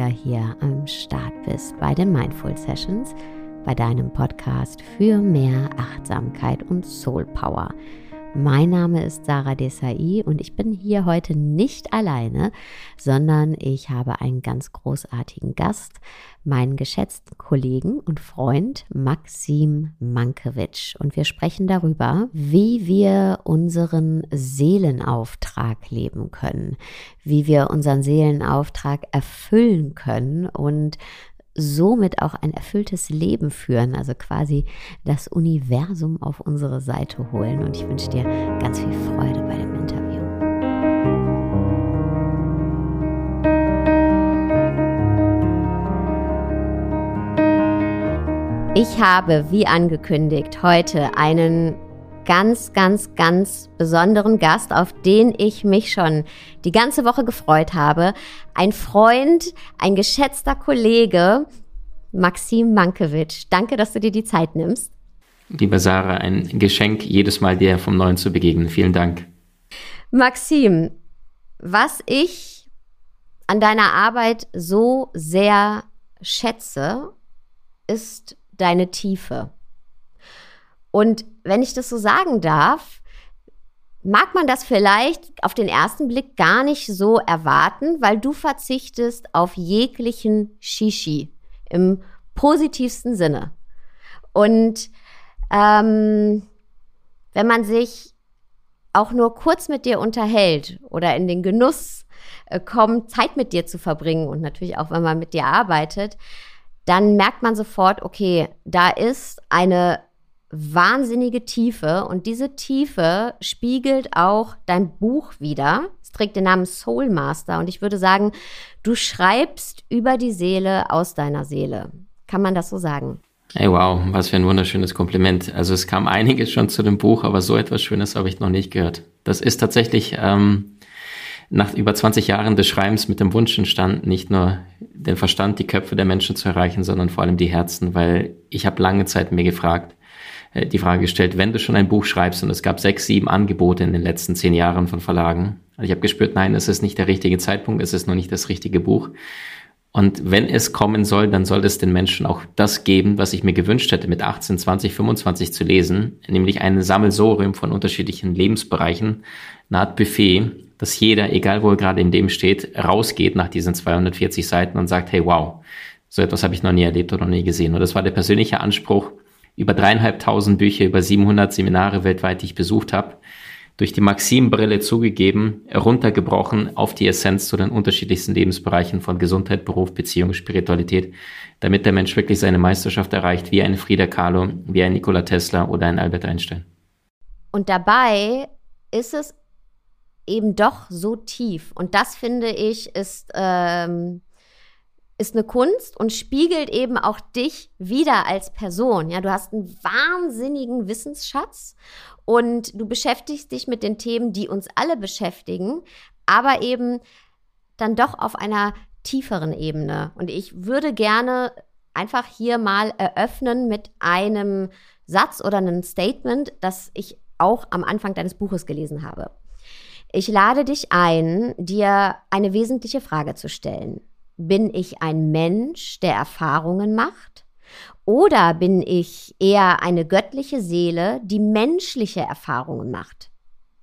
wieder hier am Start bist bei den Mindful Sessions, bei deinem Podcast für mehr Achtsamkeit und Soul Power. Mein Name ist Sarah Desai und ich bin hier heute nicht alleine, sondern ich habe einen ganz großartigen Gast, meinen geschätzten Kollegen und Freund Maxim Mankiewicz. Und wir sprechen darüber, wie wir unseren Seelenauftrag leben können, wie wir unseren Seelenauftrag erfüllen können und somit auch ein erfülltes Leben führen, also quasi das Universum auf unsere Seite holen. Und ich wünsche dir ganz viel Freude bei dem Interview. Ich habe, wie angekündigt, heute einen ganz, ganz, ganz besonderen Gast, auf den ich mich schon die ganze Woche gefreut habe. Ein Freund, ein geschätzter Kollege, Maxim Mankiewicz. Danke, dass du dir die Zeit nimmst. Liebe Sarah, ein Geschenk, jedes Mal dir vom Neuen zu begegnen. Vielen Dank. Maxim, was ich an deiner Arbeit so sehr schätze, ist deine Tiefe. Und wenn ich das so sagen darf, mag man das vielleicht auf den ersten Blick gar nicht so erwarten, weil du verzichtest auf jeglichen Shishi im positivsten Sinne. Und ähm, wenn man sich auch nur kurz mit dir unterhält oder in den Genuss äh, kommt, Zeit mit dir zu verbringen und natürlich auch, wenn man mit dir arbeitet, dann merkt man sofort, okay, da ist eine wahnsinnige Tiefe und diese Tiefe spiegelt auch dein Buch wieder. Es trägt den Namen Soul Master und ich würde sagen, du schreibst über die Seele aus deiner Seele. Kann man das so sagen? Hey, wow, was für ein wunderschönes Kompliment. Also es kam einiges schon zu dem Buch, aber so etwas Schönes habe ich noch nicht gehört. Das ist tatsächlich ähm, nach über 20 Jahren des Schreibens mit dem Wunsch entstanden, nicht nur den Verstand, die Köpfe der Menschen zu erreichen, sondern vor allem die Herzen, weil ich habe lange Zeit mir gefragt, die Frage gestellt, wenn du schon ein Buch schreibst und es gab sechs, sieben Angebote in den letzten zehn Jahren von Verlagen. Also ich habe gespürt, nein, es ist nicht der richtige Zeitpunkt, es ist noch nicht das richtige Buch. Und wenn es kommen soll, dann soll es den Menschen auch das geben, was ich mir gewünscht hätte, mit 18, 20, 25 zu lesen, nämlich ein Sammelsorium von unterschiedlichen Lebensbereichen, eine Art Buffet, dass jeder, egal wo er gerade in dem steht, rausgeht nach diesen 240 Seiten und sagt, hey, wow, so etwas habe ich noch nie erlebt oder noch nie gesehen. Und das war der persönliche Anspruch, über dreieinhalbtausend Bücher, über 700 Seminare weltweit, die ich besucht habe, durch die Maximbrille zugegeben, heruntergebrochen auf die Essenz zu den unterschiedlichsten Lebensbereichen von Gesundheit, Beruf, Beziehung, Spiritualität, damit der Mensch wirklich seine Meisterschaft erreicht, wie ein Frida Kahlo, wie ein Nikola Tesla oder ein Albert Einstein. Und dabei ist es eben doch so tief. Und das finde ich ist ähm, ist eine Kunst und spiegelt eben auch dich wieder als Person. Ja, du hast einen wahnsinnigen Wissensschatz und du beschäftigst dich mit den Themen, die uns alle beschäftigen, aber eben dann doch auf einer tieferen Ebene. Und ich würde gerne einfach hier mal eröffnen mit einem Satz oder einem Statement, das ich auch am Anfang deines Buches gelesen habe. Ich lade dich ein, dir eine wesentliche Frage zu stellen. Bin ich ein Mensch, der Erfahrungen macht? Oder bin ich eher eine göttliche Seele, die menschliche Erfahrungen macht?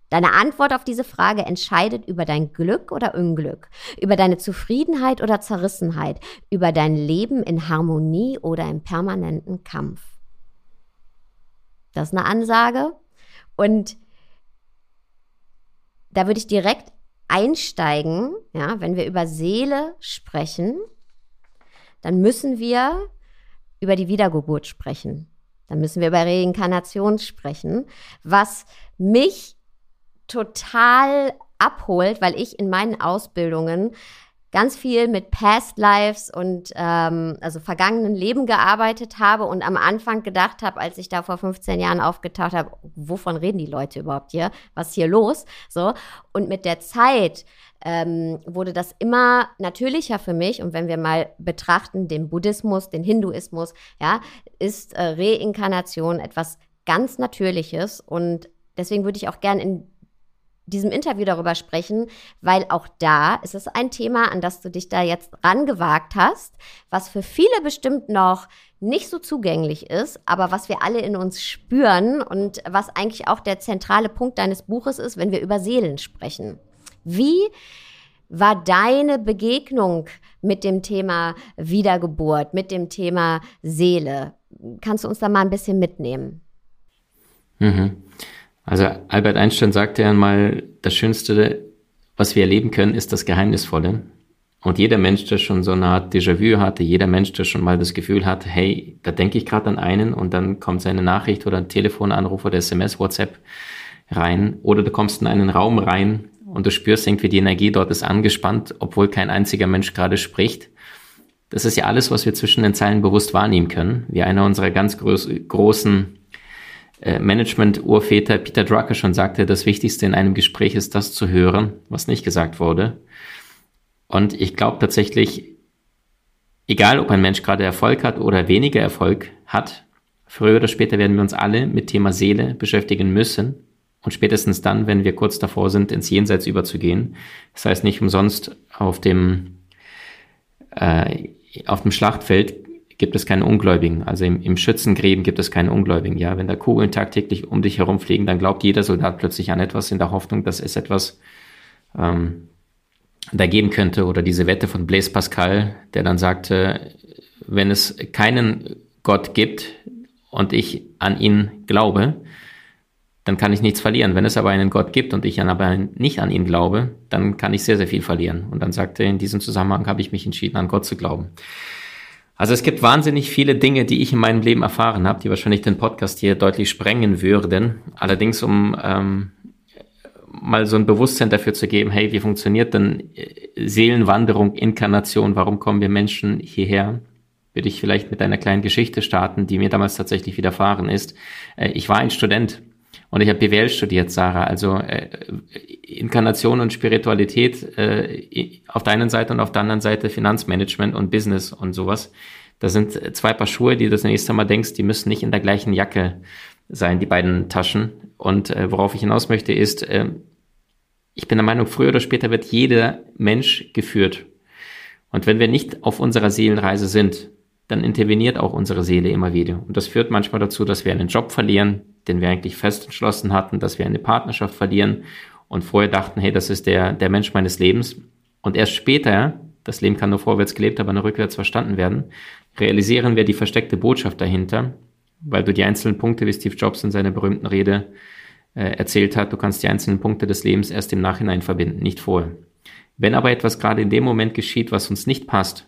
Deine Antwort auf diese Frage entscheidet über dein Glück oder Unglück, über deine Zufriedenheit oder Zerrissenheit, über dein Leben in Harmonie oder im permanenten Kampf. Das ist eine Ansage. Und da würde ich direkt einsteigen, ja, wenn wir über Seele sprechen, dann müssen wir über die Wiedergeburt sprechen. Dann müssen wir über Reinkarnation sprechen, was mich total abholt, weil ich in meinen Ausbildungen ganz viel mit Past Lives und ähm, also vergangenen Leben gearbeitet habe und am Anfang gedacht habe, als ich da vor 15 Jahren aufgetaucht habe, wovon reden die Leute überhaupt hier? Was ist hier los? So und mit der Zeit ähm, wurde das immer natürlicher für mich. Und wenn wir mal betrachten, den Buddhismus, den Hinduismus, ja, ist äh, Reinkarnation etwas ganz Natürliches. Und deswegen würde ich auch gern in diesem Interview darüber sprechen, weil auch da ist es ein Thema, an das du dich da jetzt rangewagt hast, was für viele bestimmt noch nicht so zugänglich ist, aber was wir alle in uns spüren und was eigentlich auch der zentrale Punkt deines Buches ist, wenn wir über Seelen sprechen. Wie war deine Begegnung mit dem Thema Wiedergeburt, mit dem Thema Seele? Kannst du uns da mal ein bisschen mitnehmen? Mhm. Also Albert Einstein sagte ja mal, das Schönste, was wir erleben können, ist das Geheimnisvolle. Und jeder Mensch, der schon so eine Art Déjà-vu hatte, jeder Mensch, der schon mal das Gefühl hat, hey, da denke ich gerade an einen und dann kommt seine Nachricht oder ein Telefonanruf oder SMS, WhatsApp rein oder du kommst in einen Raum rein und du spürst irgendwie die Energie dort ist angespannt, obwohl kein einziger Mensch gerade spricht. Das ist ja alles, was wir zwischen den Zeilen bewusst wahrnehmen können. Wie einer unserer ganz groß, großen äh, Management-Urväter Peter Drucker schon sagte, das Wichtigste in einem Gespräch ist das zu hören, was nicht gesagt wurde. Und ich glaube tatsächlich, egal ob ein Mensch gerade Erfolg hat oder weniger Erfolg hat, früher oder später werden wir uns alle mit Thema Seele beschäftigen müssen. Und spätestens dann, wenn wir kurz davor sind, ins Jenseits überzugehen. Das heißt nicht umsonst auf dem, äh, auf dem Schlachtfeld gibt es keine Ungläubigen. Also im, im Schützengräben gibt es keine Ungläubigen. Ja, wenn da Kugeln tagtäglich um dich herumfliegen, dann glaubt jeder Soldat plötzlich an etwas in der Hoffnung, dass es etwas ähm, da geben könnte. Oder diese Wette von Blaise Pascal, der dann sagte, wenn es keinen Gott gibt und ich an ihn glaube, dann kann ich nichts verlieren. Wenn es aber einen Gott gibt und ich aber nicht an ihn glaube, dann kann ich sehr, sehr viel verlieren. Und dann sagte er, in diesem Zusammenhang habe ich mich entschieden, an Gott zu glauben. Also es gibt wahnsinnig viele Dinge, die ich in meinem Leben erfahren habe, die wahrscheinlich den Podcast hier deutlich sprengen würden. Allerdings, um ähm, mal so ein Bewusstsein dafür zu geben, hey, wie funktioniert denn äh, Seelenwanderung, Inkarnation, warum kommen wir Menschen hierher? Würde ich vielleicht mit einer kleinen Geschichte starten, die mir damals tatsächlich widerfahren ist. Äh, ich war ein Student und ich habe BWL studiert, Sarah. Also äh, Inkarnation und Spiritualität äh, auf der einen Seite und auf der anderen Seite Finanzmanagement und Business und sowas. Das sind zwei Paar Schuhe, die du das nächste Mal denkst, die müssen nicht in der gleichen Jacke sein, die beiden Taschen. Und äh, worauf ich hinaus möchte, ist, äh, ich bin der Meinung, früher oder später wird jeder Mensch geführt. Und wenn wir nicht auf unserer Seelenreise sind, dann interveniert auch unsere Seele immer wieder. Und das führt manchmal dazu, dass wir einen Job verlieren, den wir eigentlich fest entschlossen hatten, dass wir eine Partnerschaft verlieren und vorher dachten, hey, das ist der, der Mensch meines Lebens. Und erst später, das Leben kann nur vorwärts gelebt, aber nur rückwärts verstanden werden, realisieren wir die versteckte Botschaft dahinter, weil du die einzelnen Punkte, wie Steve Jobs in seiner berühmten Rede äh, erzählt hat, du kannst die einzelnen Punkte des Lebens erst im Nachhinein verbinden, nicht vorher. Wenn aber etwas gerade in dem Moment geschieht, was uns nicht passt,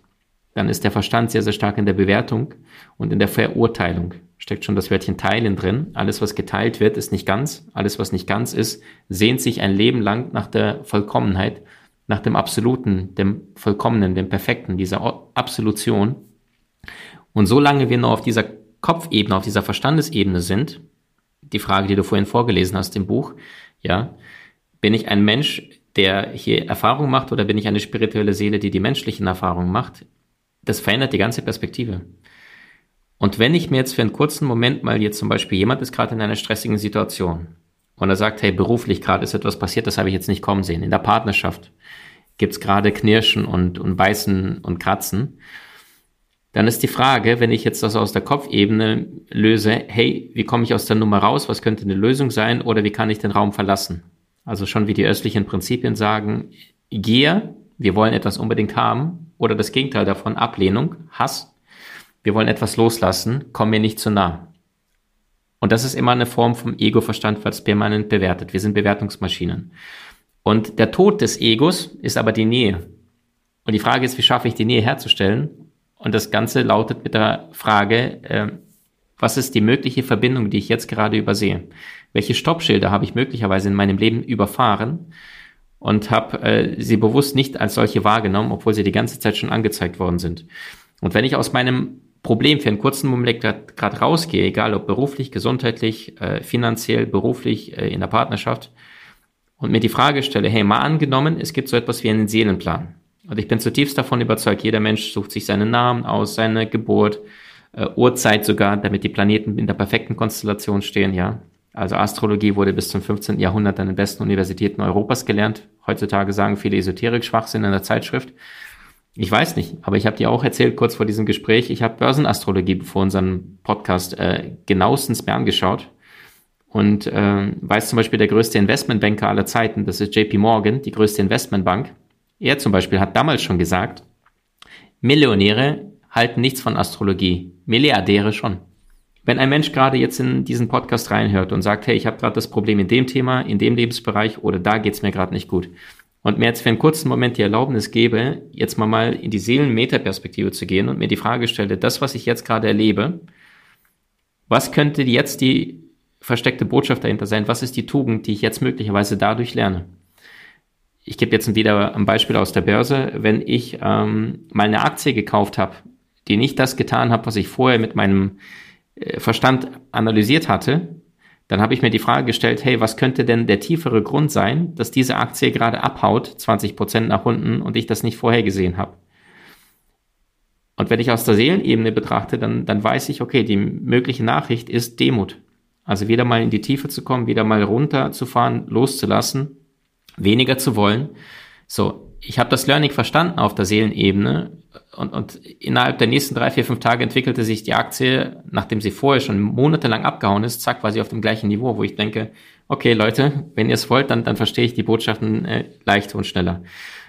dann ist der Verstand sehr, sehr stark in der Bewertung und in der Verurteilung. Steckt schon das Wörtchen teilen drin. Alles, was geteilt wird, ist nicht ganz. Alles, was nicht ganz ist, sehnt sich ein Leben lang nach der Vollkommenheit, nach dem Absoluten, dem Vollkommenen, dem Perfekten, dieser Absolution. Und solange wir noch auf dieser Kopfebene, auf dieser Verstandesebene sind, die Frage, die du vorhin vorgelesen hast im Buch, ja, bin ich ein Mensch, der hier Erfahrung macht oder bin ich eine spirituelle Seele, die die menschlichen Erfahrungen macht? das verändert die ganze Perspektive. Und wenn ich mir jetzt für einen kurzen Moment mal jetzt zum Beispiel jemand ist gerade in einer stressigen Situation und er sagt, hey, beruflich gerade ist etwas passiert, das habe ich jetzt nicht kommen sehen. In der Partnerschaft gibt es gerade Knirschen und, und Beißen und Kratzen. Dann ist die Frage, wenn ich jetzt das aus der Kopfebene löse, hey, wie komme ich aus der Nummer raus? Was könnte eine Lösung sein? Oder wie kann ich den Raum verlassen? Also schon wie die östlichen Prinzipien sagen, Gier, wir wollen etwas unbedingt haben, oder das Gegenteil davon, Ablehnung, Hass. Wir wollen etwas loslassen, komm mir nicht zu nah. Und das ist immer eine Form vom Ego-Verstand, es permanent bewertet. Wir sind Bewertungsmaschinen. Und der Tod des Egos ist aber die Nähe. Und die Frage ist, wie schaffe ich die Nähe herzustellen? Und das Ganze lautet mit der Frage, äh, was ist die mögliche Verbindung, die ich jetzt gerade übersehe? Welche Stoppschilder habe ich möglicherweise in meinem Leben überfahren? und habe äh, sie bewusst nicht als solche wahrgenommen, obwohl sie die ganze Zeit schon angezeigt worden sind. Und wenn ich aus meinem Problem für einen kurzen Moment gerade rausgehe, egal ob beruflich, gesundheitlich, äh, finanziell, beruflich, äh, in der Partnerschaft, und mir die Frage stelle, hey, mal angenommen, es gibt so etwas wie einen Seelenplan. Und ich bin zutiefst davon überzeugt, jeder Mensch sucht sich seinen Namen aus, seine Geburt, äh, Uhrzeit sogar, damit die Planeten in der perfekten Konstellation stehen, ja. Also Astrologie wurde bis zum 15. Jahrhundert an den besten Universitäten Europas gelernt. Heutzutage sagen viele Esoterik-Schwachsinn in der Zeitschrift. Ich weiß nicht, aber ich habe dir auch erzählt, kurz vor diesem Gespräch, ich habe Börsenastrologie vor unserem Podcast äh, genauestens mir angeschaut und äh, weiß zum Beispiel der größte Investmentbanker aller Zeiten, das ist JP Morgan, die größte Investmentbank. Er zum Beispiel hat damals schon gesagt, Millionäre halten nichts von Astrologie, Milliardäre schon. Wenn ein Mensch gerade jetzt in diesen Podcast reinhört und sagt, hey, ich habe gerade das Problem in dem Thema, in dem Lebensbereich oder da geht's mir gerade nicht gut und mir jetzt für einen kurzen Moment die Erlaubnis gebe, jetzt mal mal in die Seelen-Metaperspektive zu gehen und mir die Frage stelle, das, was ich jetzt gerade erlebe, was könnte jetzt die versteckte Botschaft dahinter sein? Was ist die Tugend, die ich jetzt möglicherweise dadurch lerne? Ich gebe jetzt wieder ein Beispiel aus der Börse. Wenn ich ähm, mal eine Aktie gekauft habe, die nicht das getan habe, was ich vorher mit meinem äh, Verstand analysiert hatte, dann habe ich mir die Frage gestellt, hey, was könnte denn der tiefere Grund sein, dass diese Aktie gerade abhaut, 20 Prozent nach unten und ich das nicht vorhergesehen habe? Und wenn ich aus der Seelenebene betrachte, dann, dann weiß ich, okay, die mögliche Nachricht ist Demut. Also wieder mal in die Tiefe zu kommen, wieder mal runterzufahren, loszulassen, weniger zu wollen. So, ich habe das Learning verstanden auf der Seelenebene und, und innerhalb der nächsten drei, vier, fünf Tage entwickelte sich die Aktie, nachdem sie vorher schon monatelang abgehauen ist, zack, war sie auf dem gleichen Niveau, wo ich denke, okay Leute, wenn ihr es wollt, dann, dann verstehe ich die Botschaften äh, leichter und schneller.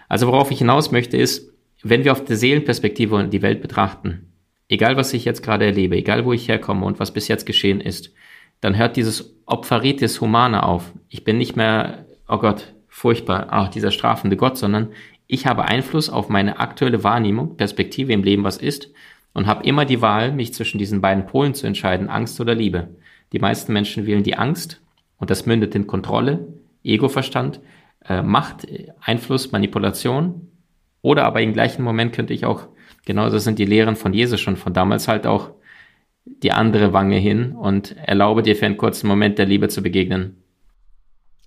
Also worauf ich hinaus möchte ist, wenn wir auf der Seelenperspektive die Welt betrachten, egal was ich jetzt gerade erlebe, egal wo ich herkomme und was bis jetzt geschehen ist, dann hört dieses Opferitis Humana auf. Ich bin nicht mehr, oh Gott, furchtbar, auch dieser strafende Gott, sondern ich habe Einfluss auf meine aktuelle Wahrnehmung, Perspektive im Leben, was ist, und habe immer die Wahl, mich zwischen diesen beiden Polen zu entscheiden, Angst oder Liebe. Die meisten Menschen wählen die Angst und das mündet in Kontrolle, Egoverstand, äh, Macht, Einfluss, Manipulation. Oder aber im gleichen Moment könnte ich auch, genauso sind die Lehren von Jesus schon von damals halt auch die andere Wange hin und erlaube dir für einen kurzen Moment der Liebe zu begegnen.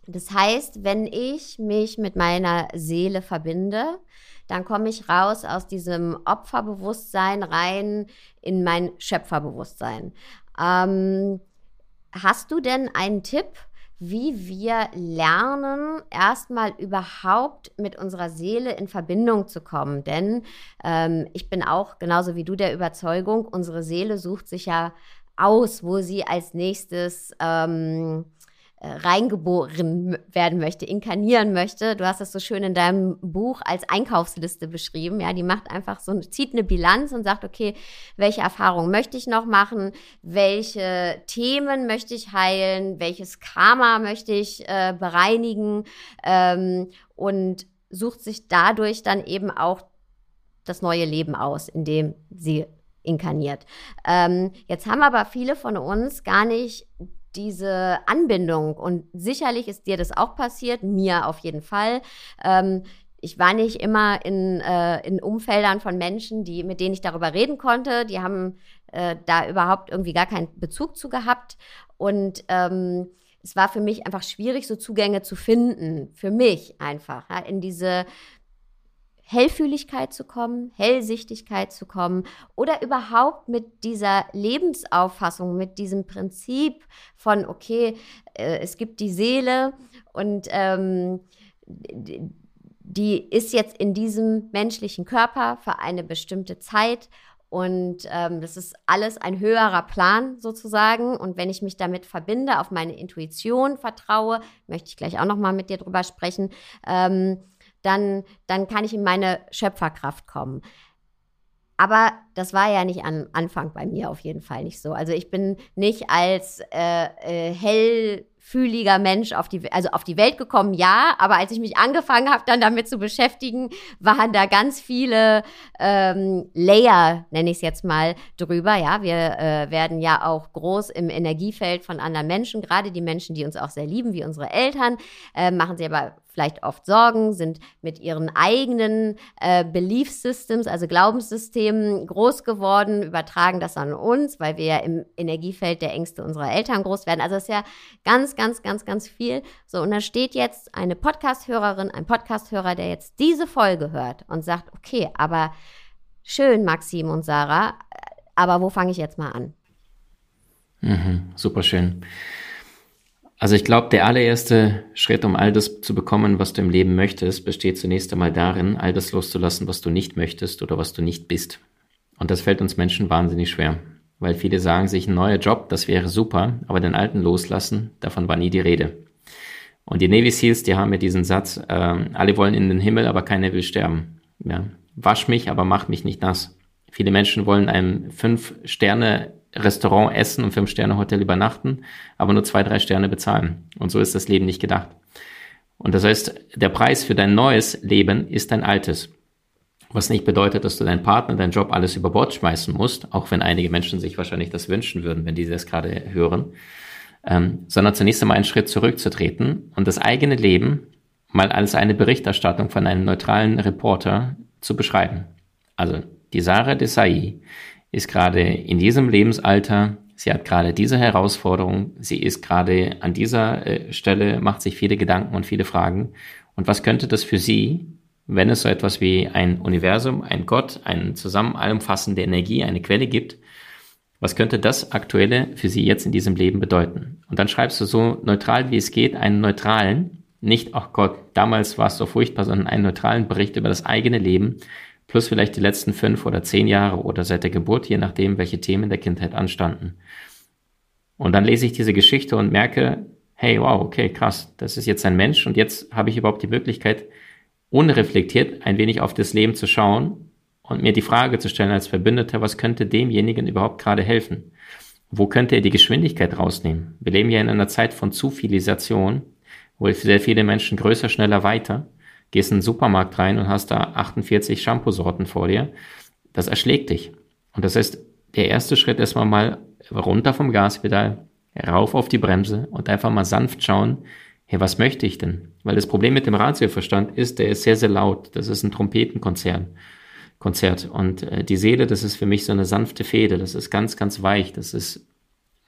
Das heißt, wenn ich mich mit meiner Seele verbinde, dann komme ich raus aus diesem Opferbewusstsein rein in mein Schöpferbewusstsein. Ähm, hast du denn einen Tipp, wie wir lernen, erstmal überhaupt mit unserer Seele in Verbindung zu kommen. Denn ähm, ich bin auch genauso wie du der Überzeugung, unsere Seele sucht sich ja aus, wo sie als nächstes ähm, äh, reingeboren werden möchte, inkarnieren möchte. Du hast das so schön in deinem Buch als Einkaufsliste beschrieben. Ja, die macht einfach so, zieht eine Bilanz und sagt, okay, welche Erfahrungen möchte ich noch machen? Welche Themen möchte ich heilen? Welches Karma möchte ich äh, bereinigen? Ähm, und sucht sich dadurch dann eben auch das neue Leben aus, in dem sie inkarniert. Ähm, jetzt haben aber viele von uns gar nicht diese Anbindung. Und sicherlich ist dir das auch passiert, mir auf jeden Fall. Ähm, ich war nicht immer in, äh, in Umfeldern von Menschen, die, mit denen ich darüber reden konnte. Die haben äh, da überhaupt irgendwie gar keinen Bezug zu gehabt. Und ähm, es war für mich einfach schwierig, so Zugänge zu finden. Für mich einfach. Ja, in diese Hellfühligkeit zu kommen, Hellsichtigkeit zu kommen oder überhaupt mit dieser Lebensauffassung, mit diesem Prinzip von, okay, äh, es gibt die Seele und ähm, die ist jetzt in diesem menschlichen Körper für eine bestimmte Zeit und ähm, das ist alles ein höherer Plan sozusagen. Und wenn ich mich damit verbinde, auf meine Intuition vertraue, möchte ich gleich auch noch mal mit dir drüber sprechen, ähm, dann, dann kann ich in meine Schöpferkraft kommen. Aber das war ja nicht am Anfang bei mir auf jeden Fall nicht so. Also ich bin nicht als äh, äh, hell fühliger Mensch auf die, also auf die Welt gekommen, ja, aber als ich mich angefangen habe, dann damit zu beschäftigen, waren da ganz viele ähm, Layer, nenne ich es jetzt mal, drüber. Ja, wir äh, werden ja auch groß im Energiefeld von anderen Menschen, gerade die Menschen, die uns auch sehr lieben, wie unsere Eltern, äh, machen sie aber vielleicht oft Sorgen, sind mit ihren eigenen äh, Belief Systems, also Glaubenssystemen groß geworden, übertragen das an uns, weil wir ja im Energiefeld der Ängste unserer Eltern groß werden. Also es ist ja ganz, ganz, ganz, ganz viel. So, und da steht jetzt eine Podcast-Hörerin, ein Podcast-Hörer, der jetzt diese Folge hört und sagt, okay, aber schön, Maxim und Sarah, aber wo fange ich jetzt mal an? Mhm, super schön. Also ich glaube, der allererste Schritt, um all das zu bekommen, was du im Leben möchtest, besteht zunächst einmal darin, all das loszulassen, was du nicht möchtest oder was du nicht bist. Und das fällt uns Menschen wahnsinnig schwer, weil viele sagen sich, ein neuer Job, das wäre super, aber den alten loslassen, davon war nie die Rede. Und die Navy SEALs, die haben ja diesen Satz, äh, alle wollen in den Himmel, aber keiner will sterben. Ja. Wasch mich, aber mach mich nicht nass. Viele Menschen wollen einem Fünf-Sterne Restaurant essen und Fünf-Sterne-Hotel übernachten, aber nur zwei, drei Sterne bezahlen. Und so ist das Leben nicht gedacht. Und das heißt, der Preis für dein neues Leben ist dein altes. Was nicht bedeutet, dass du deinen Partner, deinen Job alles über Bord schmeißen musst, auch wenn einige Menschen sich wahrscheinlich das wünschen würden, wenn die das gerade hören, ähm, sondern zunächst einmal einen Schritt zurückzutreten und das eigene Leben mal als eine Berichterstattung von einem neutralen Reporter zu beschreiben. Also die Sarah Desai ist gerade in diesem Lebensalter, sie hat gerade diese Herausforderung, sie ist gerade an dieser äh, Stelle, macht sich viele Gedanken und viele Fragen. Und was könnte das für sie, wenn es so etwas wie ein Universum, ein Gott, eine zusammen allumfassende Energie, eine Quelle gibt, was könnte das Aktuelle für sie jetzt in diesem Leben bedeuten? Und dann schreibst du so neutral wie es geht, einen neutralen, nicht, ach Gott, damals war es so furchtbar, sondern einen neutralen Bericht über das eigene Leben, plus vielleicht die letzten fünf oder zehn Jahre oder seit der Geburt, je nachdem, welche Themen der Kindheit anstanden. Und dann lese ich diese Geschichte und merke, hey, wow, okay, krass, das ist jetzt ein Mensch und jetzt habe ich überhaupt die Möglichkeit, unreflektiert ein wenig auf das Leben zu schauen und mir die Frage zu stellen als Verbündeter, was könnte demjenigen überhaupt gerade helfen? Wo könnte er die Geschwindigkeit rausnehmen? Wir leben ja in einer Zeit von Zufilisation, wo sehr viele Menschen größer, schneller, weiter gehst in den Supermarkt rein und hast da 48 Shampoo-Sorten vor dir, das erschlägt dich. Und das heißt, der erste Schritt ist mal runter vom Gaspedal, rauf auf die Bremse und einfach mal sanft schauen, hey, was möchte ich denn? Weil das Problem mit dem Ratioverstand ist, der ist sehr, sehr laut. Das ist ein Trompetenkonzern. Konzert. Und äh, die Seele, das ist für mich so eine sanfte Fede. Das ist ganz, ganz weich. Das ist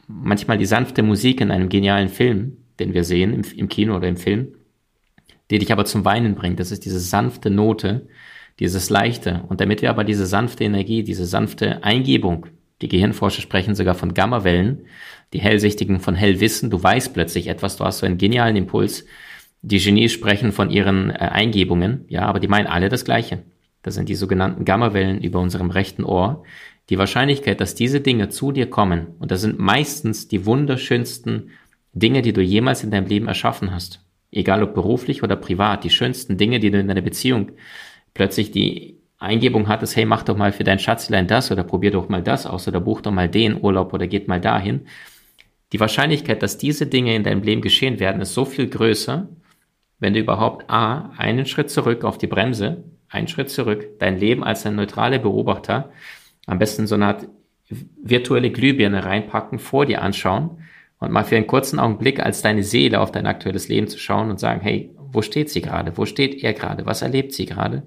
manchmal die sanfte Musik in einem genialen Film, den wir sehen im, im Kino oder im Film die dich aber zum Weinen bringt. Das ist diese sanfte Note, dieses leichte. Und damit wir aber diese sanfte Energie, diese sanfte Eingebung, die Gehirnforscher sprechen sogar von Gammawellen, die Hellsichtigen von Hellwissen, du weißt plötzlich etwas, du hast so einen genialen Impuls. Die Genies sprechen von ihren äh, Eingebungen, ja, aber die meinen alle das Gleiche. Das sind die sogenannten Gammawellen über unserem rechten Ohr. Die Wahrscheinlichkeit, dass diese Dinge zu dir kommen, und das sind meistens die wunderschönsten Dinge, die du jemals in deinem Leben erschaffen hast egal ob beruflich oder privat, die schönsten Dinge, die du in deiner Beziehung plötzlich die Eingebung hattest, hey, mach doch mal für dein Schatzlein das oder probier doch mal das aus oder buch doch mal den Urlaub oder geht mal dahin. Die Wahrscheinlichkeit, dass diese Dinge in deinem Leben geschehen werden, ist so viel größer, wenn du überhaupt A, einen Schritt zurück auf die Bremse, einen Schritt zurück, dein Leben als ein neutraler Beobachter, am besten so eine Art virtuelle Glühbirne reinpacken, vor dir anschauen und mal für einen kurzen Augenblick als deine Seele auf dein aktuelles Leben zu schauen und sagen, hey, wo steht sie gerade? Wo steht er gerade? Was erlebt sie gerade?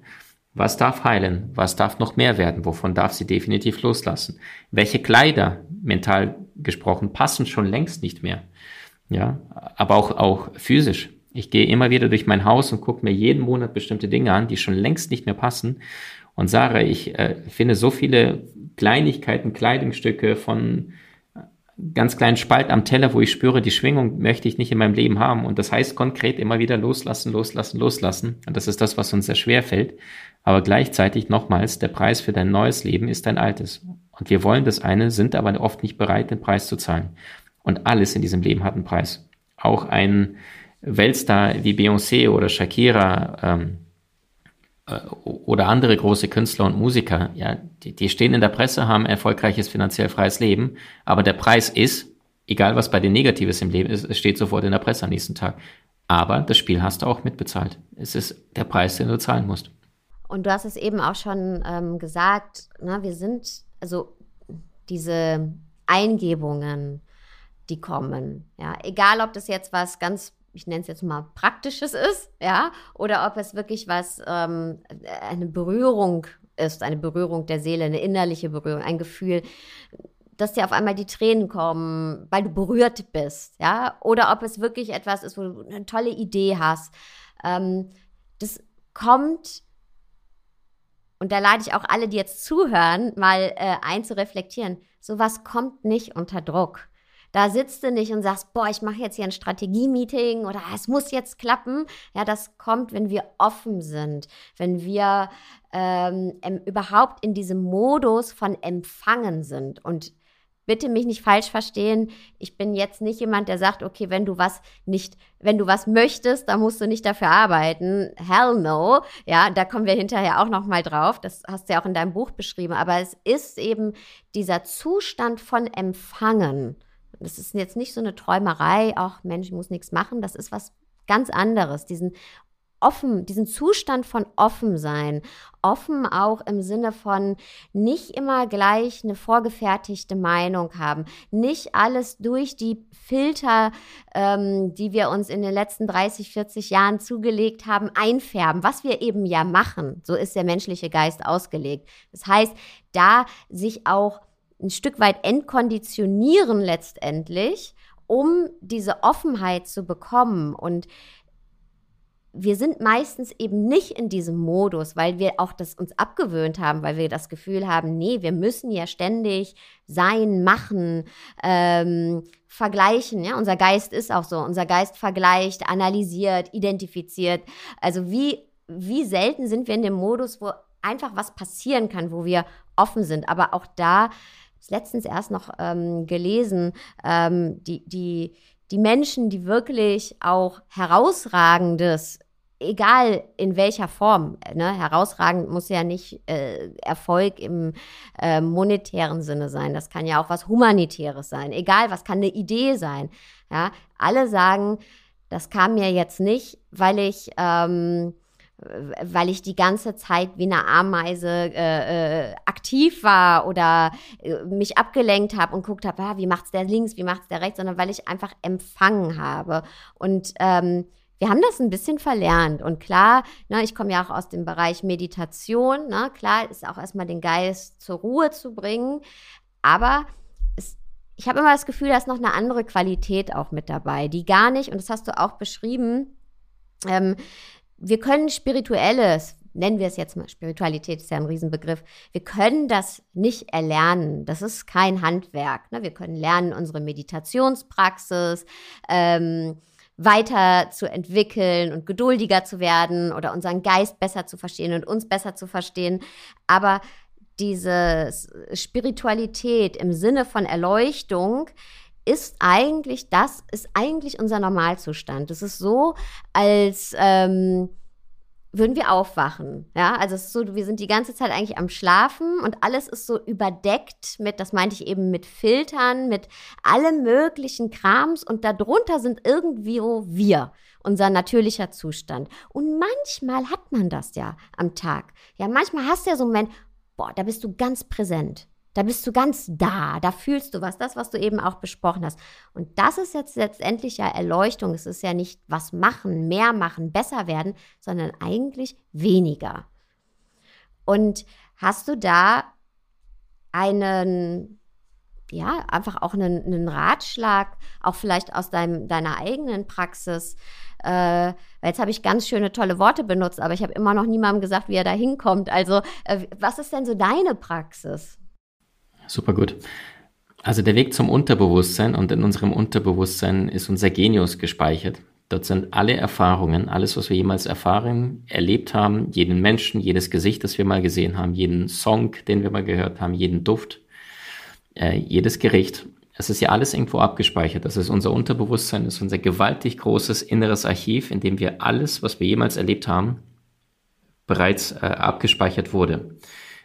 Was darf heilen? Was darf noch mehr werden? Wovon darf sie definitiv loslassen? Welche Kleider, mental gesprochen, passen schon längst nicht mehr? Ja, aber auch, auch physisch. Ich gehe immer wieder durch mein Haus und gucke mir jeden Monat bestimmte Dinge an, die schon längst nicht mehr passen. Und sage, ich äh, finde so viele Kleinigkeiten, Kleidungsstücke von ganz kleinen Spalt am Teller, wo ich spüre, die Schwingung möchte ich nicht in meinem Leben haben. Und das heißt konkret immer wieder loslassen, loslassen, loslassen. Und das ist das, was uns sehr schwer fällt. Aber gleichzeitig nochmals, der Preis für dein neues Leben ist dein altes. Und wir wollen das eine, sind aber oft nicht bereit, den Preis zu zahlen. Und alles in diesem Leben hat einen Preis. Auch ein Weltstar wie Beyoncé oder Shakira, ähm, äh, oder andere große Künstler und Musiker, ja, die, die stehen in der Presse, haben erfolgreiches finanziell freies Leben, aber der Preis ist, egal was bei den Negatives im Leben ist, es steht sofort in der Presse am nächsten Tag. Aber das Spiel hast du auch mitbezahlt. Es ist der Preis, den du zahlen musst. Und du hast es eben auch schon ähm, gesagt, na, wir sind, also diese Eingebungen, die kommen, ja, egal ob das jetzt was ganz ich nenne es jetzt mal Praktisches ist, ja, oder ob es wirklich was, ähm, eine Berührung ist, eine Berührung der Seele, eine innerliche Berührung, ein Gefühl, dass dir auf einmal die Tränen kommen, weil du berührt bist, ja, oder ob es wirklich etwas ist, wo du eine tolle Idee hast. Ähm, das kommt, und da lade ich auch alle, die jetzt zuhören, mal äh, einzureflektieren. Sowas kommt nicht unter Druck. Da sitzt du nicht und sagst, boah, ich mache jetzt hier ein Strategie-Meeting oder es muss jetzt klappen. Ja, das kommt, wenn wir offen sind, wenn wir ähm, überhaupt in diesem Modus von Empfangen sind. Und bitte mich nicht falsch verstehen. Ich bin jetzt nicht jemand, der sagt, okay, wenn du was nicht, wenn du was möchtest, dann musst du nicht dafür arbeiten. Hell no. Ja, da kommen wir hinterher auch noch mal drauf. Das hast du ja auch in deinem Buch beschrieben. Aber es ist eben dieser Zustand von Empfangen. Das ist jetzt nicht so eine Träumerei, ach Mensch, ich muss nichts machen. Das ist was ganz anderes. Diesen offen, diesen Zustand von offen sein. Offen auch im Sinne von nicht immer gleich eine vorgefertigte Meinung haben. Nicht alles durch die Filter, ähm, die wir uns in den letzten 30, 40 Jahren zugelegt haben, einfärben, was wir eben ja machen. So ist der menschliche Geist ausgelegt. Das heißt, da sich auch ein Stück weit entkonditionieren letztendlich, um diese Offenheit zu bekommen und wir sind meistens eben nicht in diesem Modus, weil wir auch das uns abgewöhnt haben, weil wir das Gefühl haben, nee, wir müssen ja ständig sein, machen, ähm, vergleichen. Ja, unser Geist ist auch so. Unser Geist vergleicht, analysiert, identifiziert. Also wie wie selten sind wir in dem Modus, wo einfach was passieren kann, wo wir offen sind. Aber auch da, letztens erst noch ähm, gelesen, ähm, die die die Menschen, die wirklich auch herausragendes egal in welcher Form, ne, herausragend muss ja nicht äh, Erfolg im äh, monetären Sinne sein. Das kann ja auch was Humanitäres sein. Egal, was kann eine Idee sein. Ja, alle sagen, das kam mir jetzt nicht, weil ich ähm, weil ich die ganze Zeit wie eine Ameise äh, äh, aktiv war oder äh, mich abgelenkt habe und guckt habe, ah, wie macht's der links, wie macht's der rechts, sondern weil ich einfach empfangen habe. Und ähm, wir haben das ein bisschen verlernt. Und klar, ne, ich komme ja auch aus dem Bereich Meditation. Ne, klar ist auch erstmal den Geist zur Ruhe zu bringen. Aber es, ich habe immer das Gefühl, da ist noch eine andere Qualität auch mit dabei, die gar nicht, und das hast du auch beschrieben, ähm, wir können spirituelles, nennen wir es jetzt mal, Spiritualität ist ja ein Riesenbegriff, wir können das nicht erlernen. Das ist kein Handwerk. Ne? Wir können lernen unsere Meditationspraxis, ähm, weiter zu entwickeln und geduldiger zu werden oder unseren Geist besser zu verstehen und uns besser zu verstehen. Aber diese Spiritualität im Sinne von Erleuchtung ist eigentlich das, ist eigentlich unser Normalzustand. Es ist so, als ähm, würden wir aufwachen. Ja, also es ist so, wir sind die ganze Zeit eigentlich am Schlafen und alles ist so überdeckt mit, das meinte ich eben, mit Filtern, mit allem möglichen Krams und darunter sind irgendwie wir, unser natürlicher Zustand. Und manchmal hat man das ja am Tag. Ja, manchmal hast du ja so einen Moment, boah, da bist du ganz präsent. Da bist du ganz da, da fühlst du was, das, was du eben auch besprochen hast. Und das ist jetzt letztendlich ja Erleuchtung. Es ist ja nicht was machen, mehr machen, besser werden, sondern eigentlich weniger. Und hast du da einen, ja, einfach auch einen, einen Ratschlag, auch vielleicht aus deinem, deiner eigenen Praxis? Äh, jetzt habe ich ganz schöne, tolle Worte benutzt, aber ich habe immer noch niemandem gesagt, wie er da hinkommt. Also, äh, was ist denn so deine Praxis? Super gut. Also der Weg zum Unterbewusstsein und in unserem Unterbewusstsein ist unser Genius gespeichert. Dort sind alle Erfahrungen, alles, was wir jemals erfahren, erlebt haben, jeden Menschen, jedes Gesicht, das wir mal gesehen haben, jeden Song, den wir mal gehört haben, jeden Duft, äh, jedes Gericht. Es ist ja alles irgendwo abgespeichert. Das ist unser Unterbewusstsein, das ist unser gewaltig großes inneres Archiv, in dem wir alles, was wir jemals erlebt haben, bereits äh, abgespeichert wurde.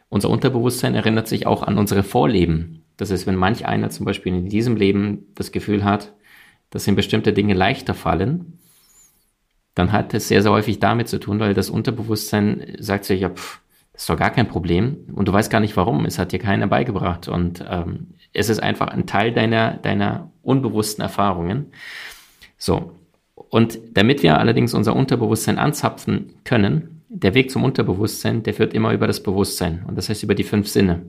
Unser Unterbewusstsein erinnert sich auch an unsere Vorleben. Das ist, wenn manch einer zum Beispiel in diesem Leben das Gefühl hat, dass ihm bestimmte Dinge leichter fallen, dann hat es sehr, sehr häufig damit zu tun, weil das Unterbewusstsein sagt sich, ja, pff, das ist doch gar kein Problem und du weißt gar nicht warum, es hat dir keiner beigebracht und ähm, es ist einfach ein Teil deiner, deiner unbewussten Erfahrungen. So, und damit wir allerdings unser Unterbewusstsein anzapfen können, der Weg zum Unterbewusstsein, der führt immer über das Bewusstsein und das heißt über die fünf Sinne.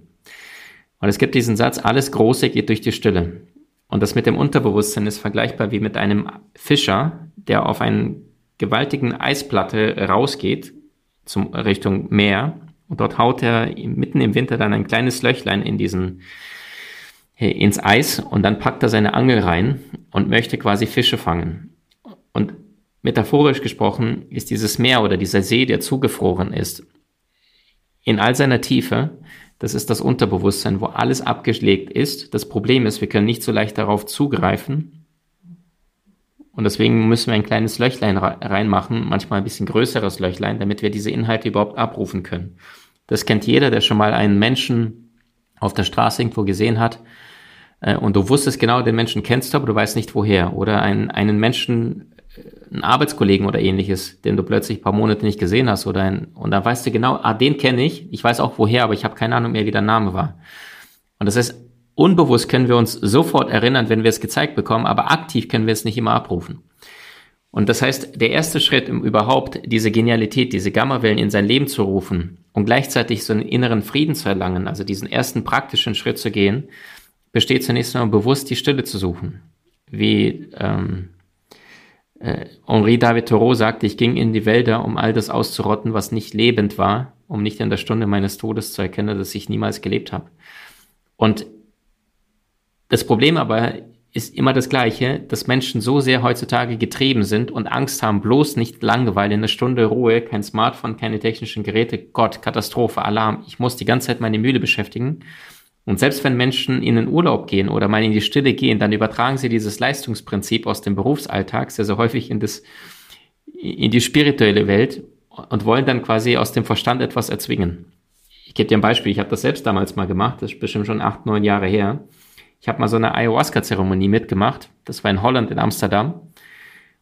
Und es gibt diesen Satz, alles Große geht durch die Stille. Und das mit dem Unterbewusstsein ist vergleichbar wie mit einem Fischer, der auf eine gewaltigen Eisplatte rausgeht, zum Richtung Meer. Und dort haut er mitten im Winter dann ein kleines Löchlein in diesen, ins Eis und dann packt er seine Angel rein und möchte quasi Fische fangen. Und metaphorisch gesprochen ist dieses Meer oder dieser See, der zugefroren ist, in all seiner Tiefe, das ist das Unterbewusstsein, wo alles abgelegt ist. Das Problem ist, wir können nicht so leicht darauf zugreifen. Und deswegen müssen wir ein kleines Löchlein reinmachen, manchmal ein bisschen größeres Löchlein, damit wir diese Inhalte überhaupt abrufen können. Das kennt jeder, der schon mal einen Menschen auf der Straße irgendwo gesehen hat. Äh, und du wusstest genau, den Menschen kennst du, aber du weißt nicht woher. Oder einen, einen Menschen, einen Arbeitskollegen oder ähnliches, den du plötzlich ein paar Monate nicht gesehen hast. Oder ein, und dann weißt du genau, ah, den kenne ich. Ich weiß auch woher, aber ich habe keine Ahnung mehr, wie der Name war. Und das heißt, unbewusst können wir uns sofort erinnern, wenn wir es gezeigt bekommen, aber aktiv können wir es nicht immer abrufen. Und das heißt, der erste Schritt, um überhaupt diese Genialität, diese Gammawellen in sein Leben zu rufen und gleichzeitig so einen inneren Frieden zu erlangen, also diesen ersten praktischen Schritt zu gehen, besteht zunächst einmal bewusst die Stille zu suchen. Wie ähm, äh, Henri David Thoreau sagte, ich ging in die Wälder, um all das auszurotten, was nicht lebend war, um nicht in der Stunde meines Todes zu erkennen, dass ich niemals gelebt habe. Und das Problem aber ist immer das Gleiche, dass Menschen so sehr heutzutage getrieben sind und Angst haben, bloß nicht Langeweile, eine Stunde Ruhe, kein Smartphone, keine technischen Geräte, Gott, Katastrophe, Alarm, ich muss die ganze Zeit meine Mühle beschäftigen. Und selbst wenn Menschen in den Urlaub gehen oder mal in die Stille gehen, dann übertragen sie dieses Leistungsprinzip aus dem Berufsalltag sehr, sehr häufig in das, in die spirituelle Welt und wollen dann quasi aus dem Verstand etwas erzwingen. Ich gebe dir ein Beispiel, ich habe das selbst damals mal gemacht, das ist bestimmt schon acht, neun Jahre her. Ich habe mal so eine Ayahuasca-Zeremonie mitgemacht. Das war in Holland, in Amsterdam.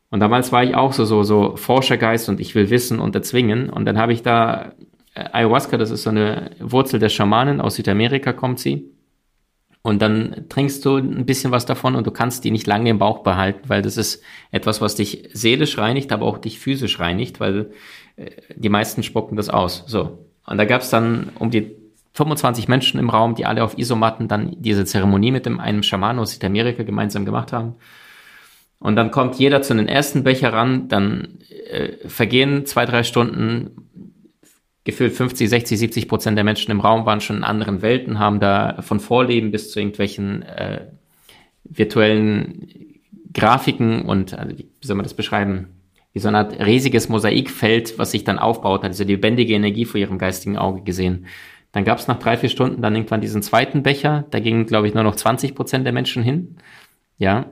Und damals war ich auch so, so, so Forschergeist und ich will wissen und erzwingen. Und dann habe ich da Ayahuasca, das ist so eine Wurzel der Schamanen, aus Südamerika kommt sie. Und dann trinkst du ein bisschen was davon und du kannst die nicht lange im Bauch behalten, weil das ist etwas, was dich seelisch reinigt, aber auch dich physisch reinigt, weil äh, die meisten spucken das aus. So. Und da gab es dann um die 25 Menschen im Raum, die alle auf Isomatten dann diese Zeremonie mit dem, einem Schaman aus Südamerika gemeinsam gemacht haben. Und dann kommt jeder zu den ersten Becher ran, dann äh, vergehen zwei, drei Stunden, gefühlt 50, 60, 70 Prozent der Menschen im Raum waren schon in anderen Welten, haben da von Vorleben bis zu irgendwelchen äh, virtuellen Grafiken und, also wie soll man das beschreiben, wie so eine Art riesiges Mosaikfeld, was sich dann aufbaut, also die lebendige Energie vor ihrem geistigen Auge gesehen. Dann gab es nach drei, vier Stunden dann irgendwann diesen zweiten Becher. Da gingen, glaube ich, nur noch 20 Prozent der Menschen hin. Ja.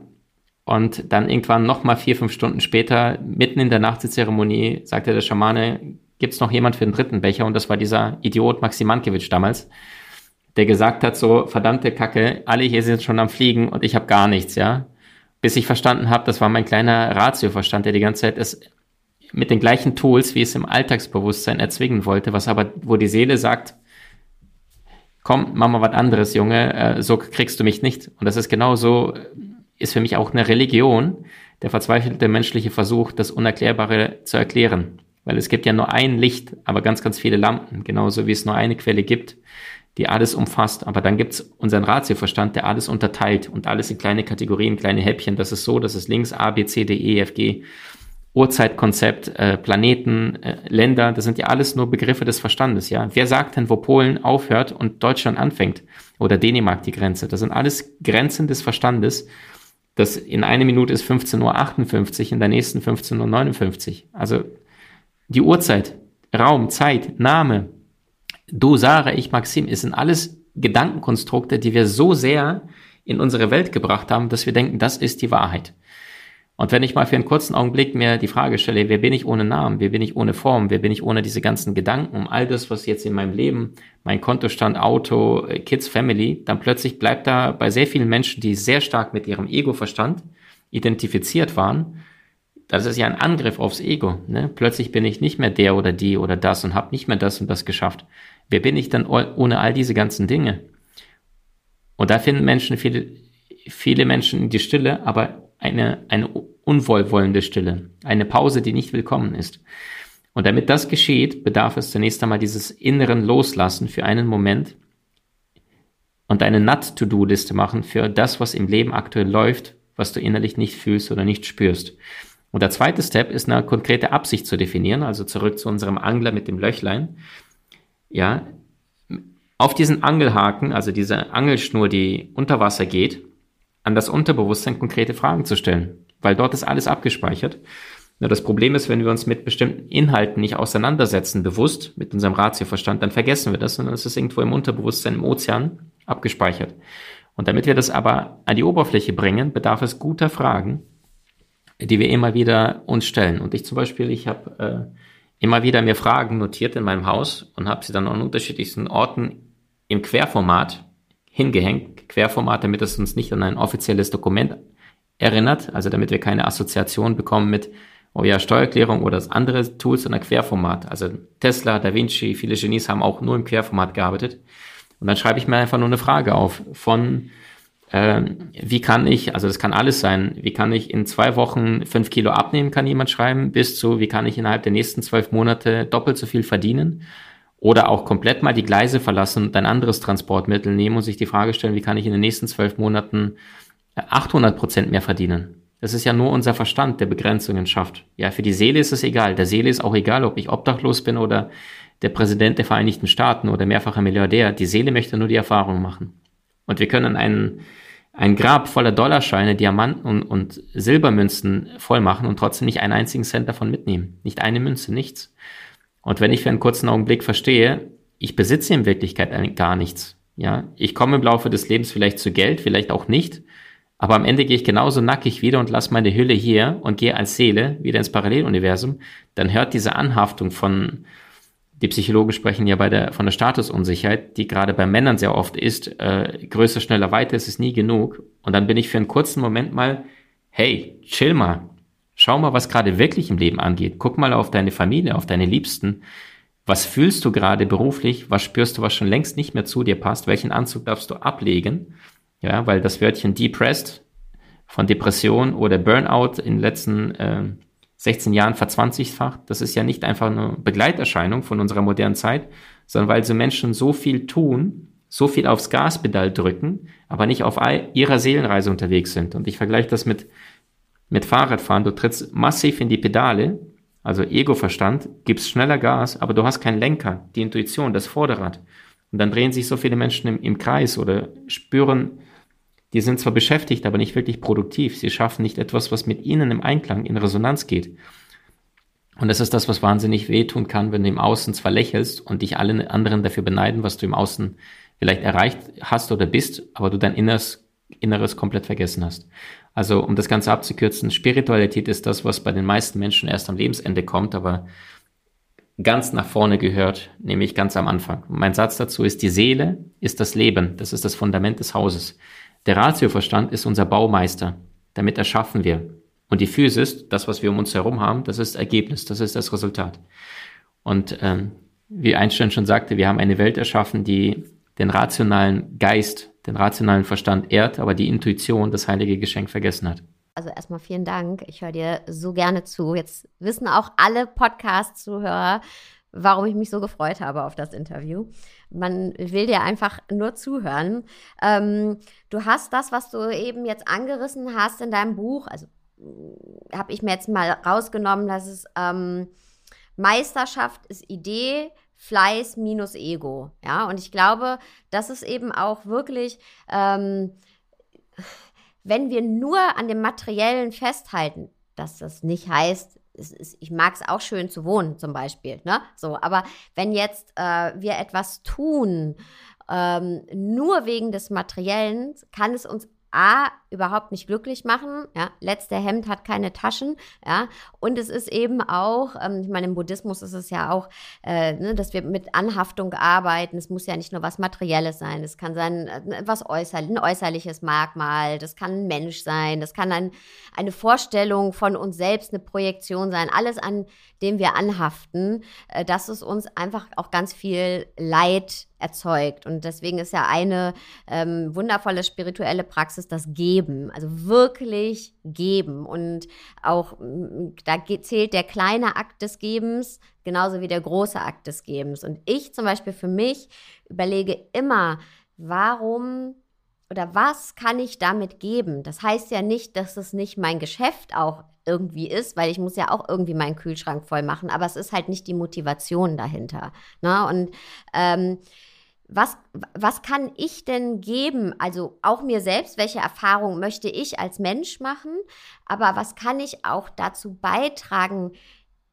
Und dann irgendwann noch mal vier, fünf Stunden später, mitten in der Nachtzeremonie, sagte der Schamane, gibt's noch jemand für den dritten Becher? Und das war dieser Idiot Maxim Mankiewicz damals, der gesagt hat, so, verdammte Kacke, alle hier sind schon am Fliegen und ich habe gar nichts, ja. Bis ich verstanden habe, das war mein kleiner Ratioverstand, der die ganze Zeit es mit den gleichen Tools, wie es im Alltagsbewusstsein erzwingen wollte, was aber, wo die Seele sagt, komm, mach mal was anderes, Junge, äh, so kriegst du mich nicht. Und das ist genau so, ist für mich auch eine Religion, der verzweifelte menschliche Versuch, das Unerklärbare zu erklären. Weil es gibt ja nur ein Licht, aber ganz, ganz viele Lampen, genauso wie es nur eine Quelle gibt, die alles umfasst. Aber dann gibt's unseren Ratioverstand, der alles unterteilt und alles in kleine Kategorien, kleine Häppchen. Das ist so, das ist links A, B, C, D, E, F, G. Urzeitkonzept, äh, Planeten, äh, Länder, das sind ja alles nur Begriffe des Verstandes, ja. Wer sagt denn, wo Polen aufhört und Deutschland anfängt? Oder Dänemark die Grenze? Das sind alles Grenzen des Verstandes. Das in einer Minute ist 15.58 Uhr, in der nächsten 15.59 Uhr. Also die Uhrzeit, Raum, Zeit, Name, du, Sarah, ich, Maxim, es sind alles Gedankenkonstrukte, die wir so sehr in unsere Welt gebracht haben, dass wir denken, das ist die Wahrheit. Und wenn ich mal für einen kurzen Augenblick mir die Frage stelle, wer bin ich ohne Namen, wer bin ich ohne Form, wer bin ich ohne diese ganzen Gedanken um all das, was jetzt in meinem Leben, mein Kontostand, Auto, äh, Kids, Family, dann plötzlich bleibt da bei sehr vielen Menschen, die sehr stark mit ihrem Ego-Verstand identifiziert waren, das ist ja ein Angriff aufs Ego. Ne? Plötzlich bin ich nicht mehr der oder die oder das und habe nicht mehr das und das geschafft. Wer bin ich dann ohne all diese ganzen Dinge? Und da finden Menschen viele, viele Menschen die Stille, aber eine, eine unwohlwollende Stille, eine Pause, die nicht willkommen ist. Und damit das geschieht, bedarf es zunächst einmal dieses inneren Loslassen für einen Moment und eine Not-to-Do-Liste machen für das, was im Leben aktuell läuft, was du innerlich nicht fühlst oder nicht spürst. Und der zweite Step ist eine konkrete Absicht zu definieren, also zurück zu unserem Angler mit dem Löchlein. Ja, auf diesen Angelhaken, also diese Angelschnur, die unter Wasser geht, an das Unterbewusstsein konkrete Fragen zu stellen, weil dort ist alles abgespeichert. Nur das Problem ist, wenn wir uns mit bestimmten Inhalten nicht auseinandersetzen, bewusst mit unserem Ratioverstand, dann vergessen wir das und dann ist es irgendwo im Unterbewusstsein, im Ozean abgespeichert. Und damit wir das aber an die Oberfläche bringen, bedarf es guter Fragen, die wir immer wieder uns stellen. Und ich zum Beispiel, ich habe äh, immer wieder mir Fragen notiert in meinem Haus und habe sie dann an unterschiedlichsten Orten im Querformat hingehängt. Querformat, damit es uns nicht an ein offizielles Dokument erinnert, also damit wir keine Assoziation bekommen mit, oh ja, Steuererklärung oder das andere Tools, sondern Querformat. Also Tesla, Da Vinci, viele Genies haben auch nur im Querformat gearbeitet. Und dann schreibe ich mir einfach nur eine Frage auf von, wie kann ich, also das kann alles sein, wie kann ich in zwei Wochen fünf Kilo abnehmen, kann jemand schreiben, bis zu, wie kann ich innerhalb der nächsten zwölf Monate doppelt so viel verdienen. Oder auch komplett mal die Gleise verlassen und ein anderes Transportmittel nehmen und sich die Frage stellen, wie kann ich in den nächsten zwölf Monaten 800 Prozent mehr verdienen. Das ist ja nur unser Verstand, der Begrenzungen schafft. Ja, für die Seele ist es egal. Der Seele ist auch egal, ob ich obdachlos bin oder der Präsident der Vereinigten Staaten oder mehrfacher Milliardär. Die Seele möchte nur die Erfahrung machen. Und wir können einen, ein Grab voller Dollarscheine, Diamanten und, und Silbermünzen voll machen und trotzdem nicht einen einzigen Cent davon mitnehmen. Nicht eine Münze, nichts. Und wenn ich für einen kurzen Augenblick verstehe, ich besitze in Wirklichkeit gar nichts. Ja, ich komme im Laufe des Lebens vielleicht zu Geld, vielleicht auch nicht. Aber am Ende gehe ich genauso nackig wieder und lasse meine Hülle hier und gehe als Seele wieder ins Paralleluniversum. Dann hört diese Anhaftung von, die Psychologen sprechen ja bei der, von der Statusunsicherheit, die gerade bei Männern sehr oft ist, äh, größer, schneller, weiter, ist es nie genug. Und dann bin ich für einen kurzen Moment mal, hey, chill mal, Schau mal, was gerade wirklich im Leben angeht. Guck mal auf deine Familie, auf deine Liebsten. Was fühlst du gerade beruflich? Was spürst du, was schon längst nicht mehr zu dir passt? Welchen Anzug darfst du ablegen? Ja, weil das Wörtchen depressed von Depression oder Burnout in den letzten äh, 16 Jahren verzwanzigfacht, das ist ja nicht einfach eine Begleiterscheinung von unserer modernen Zeit, sondern weil so Menschen so viel tun, so viel aufs Gaspedal drücken, aber nicht auf ihrer Seelenreise unterwegs sind. Und ich vergleiche das mit mit Fahrradfahren, du trittst massiv in die Pedale, also Ego-Verstand, gibst schneller Gas, aber du hast keinen Lenker, die Intuition, das Vorderrad. Und dann drehen sich so viele Menschen im, im Kreis oder spüren, die sind zwar beschäftigt, aber nicht wirklich produktiv. Sie schaffen nicht etwas, was mit ihnen im Einklang, in Resonanz geht. Und das ist das, was wahnsinnig wehtun kann, wenn du im Außen zwar lächelst und dich alle anderen dafür beneiden, was du im Außen vielleicht erreicht hast oder bist, aber du dein Inneres, Inneres komplett vergessen hast. Also um das Ganze abzukürzen, Spiritualität ist das, was bei den meisten Menschen erst am Lebensende kommt, aber ganz nach vorne gehört, nämlich ganz am Anfang. Mein Satz dazu ist, die Seele ist das Leben, das ist das Fundament des Hauses. Der Ratioverstand ist unser Baumeister, damit erschaffen wir. Und die Physis, das, was wir um uns herum haben, das ist Ergebnis, das ist das Resultat. Und ähm, wie Einstein schon sagte, wir haben eine Welt erschaffen, die den rationalen Geist den rationalen Verstand ehrt, aber die Intuition, das heilige Geschenk vergessen hat. Also erstmal vielen Dank. Ich höre dir so gerne zu. Jetzt wissen auch alle Podcast-Zuhörer, warum ich mich so gefreut habe auf das Interview. Man will dir einfach nur zuhören. Ähm, du hast das, was du eben jetzt angerissen hast in deinem Buch, also mm, habe ich mir jetzt mal rausgenommen, dass es ähm, Meisterschaft ist Idee, Fleiß minus Ego. Ja, und ich glaube, das ist eben auch wirklich, ähm, wenn wir nur an dem Materiellen festhalten, dass das nicht heißt, ist, ich mag es auch schön zu wohnen, zum Beispiel. Ne? So, aber wenn jetzt äh, wir etwas tun, ähm, nur wegen des Materiellen, kann es uns A, überhaupt nicht glücklich machen. Ja, letzter Hemd hat keine Taschen. Ja, und es ist eben auch, ähm, ich meine, im Buddhismus ist es ja auch, äh, ne, dass wir mit Anhaftung arbeiten. Es muss ja nicht nur was Materielles sein. Es kann sein, äh, was äußerlich, ein äußerliches Merkmal. Das kann ein Mensch sein. Das kann ein, eine Vorstellung von uns selbst, eine Projektion sein. Alles, an dem wir anhaften, äh, dass es uns einfach auch ganz viel Leid erzeugt. Und deswegen ist ja eine ähm, wundervolle spirituelle Praxis das Geben, also wirklich geben. Und auch mm, da zählt der kleine Akt des Gebens genauso wie der große Akt des Gebens. Und ich zum Beispiel für mich überlege immer, warum oder was kann ich damit geben? Das heißt ja nicht, dass es nicht mein Geschäft auch irgendwie ist, weil ich muss ja auch irgendwie meinen Kühlschrank voll machen, aber es ist halt nicht die Motivation dahinter. Ne? Und ähm, was, was kann ich denn geben? Also auch mir selbst, welche Erfahrung möchte ich als Mensch machen? Aber was kann ich auch dazu beitragen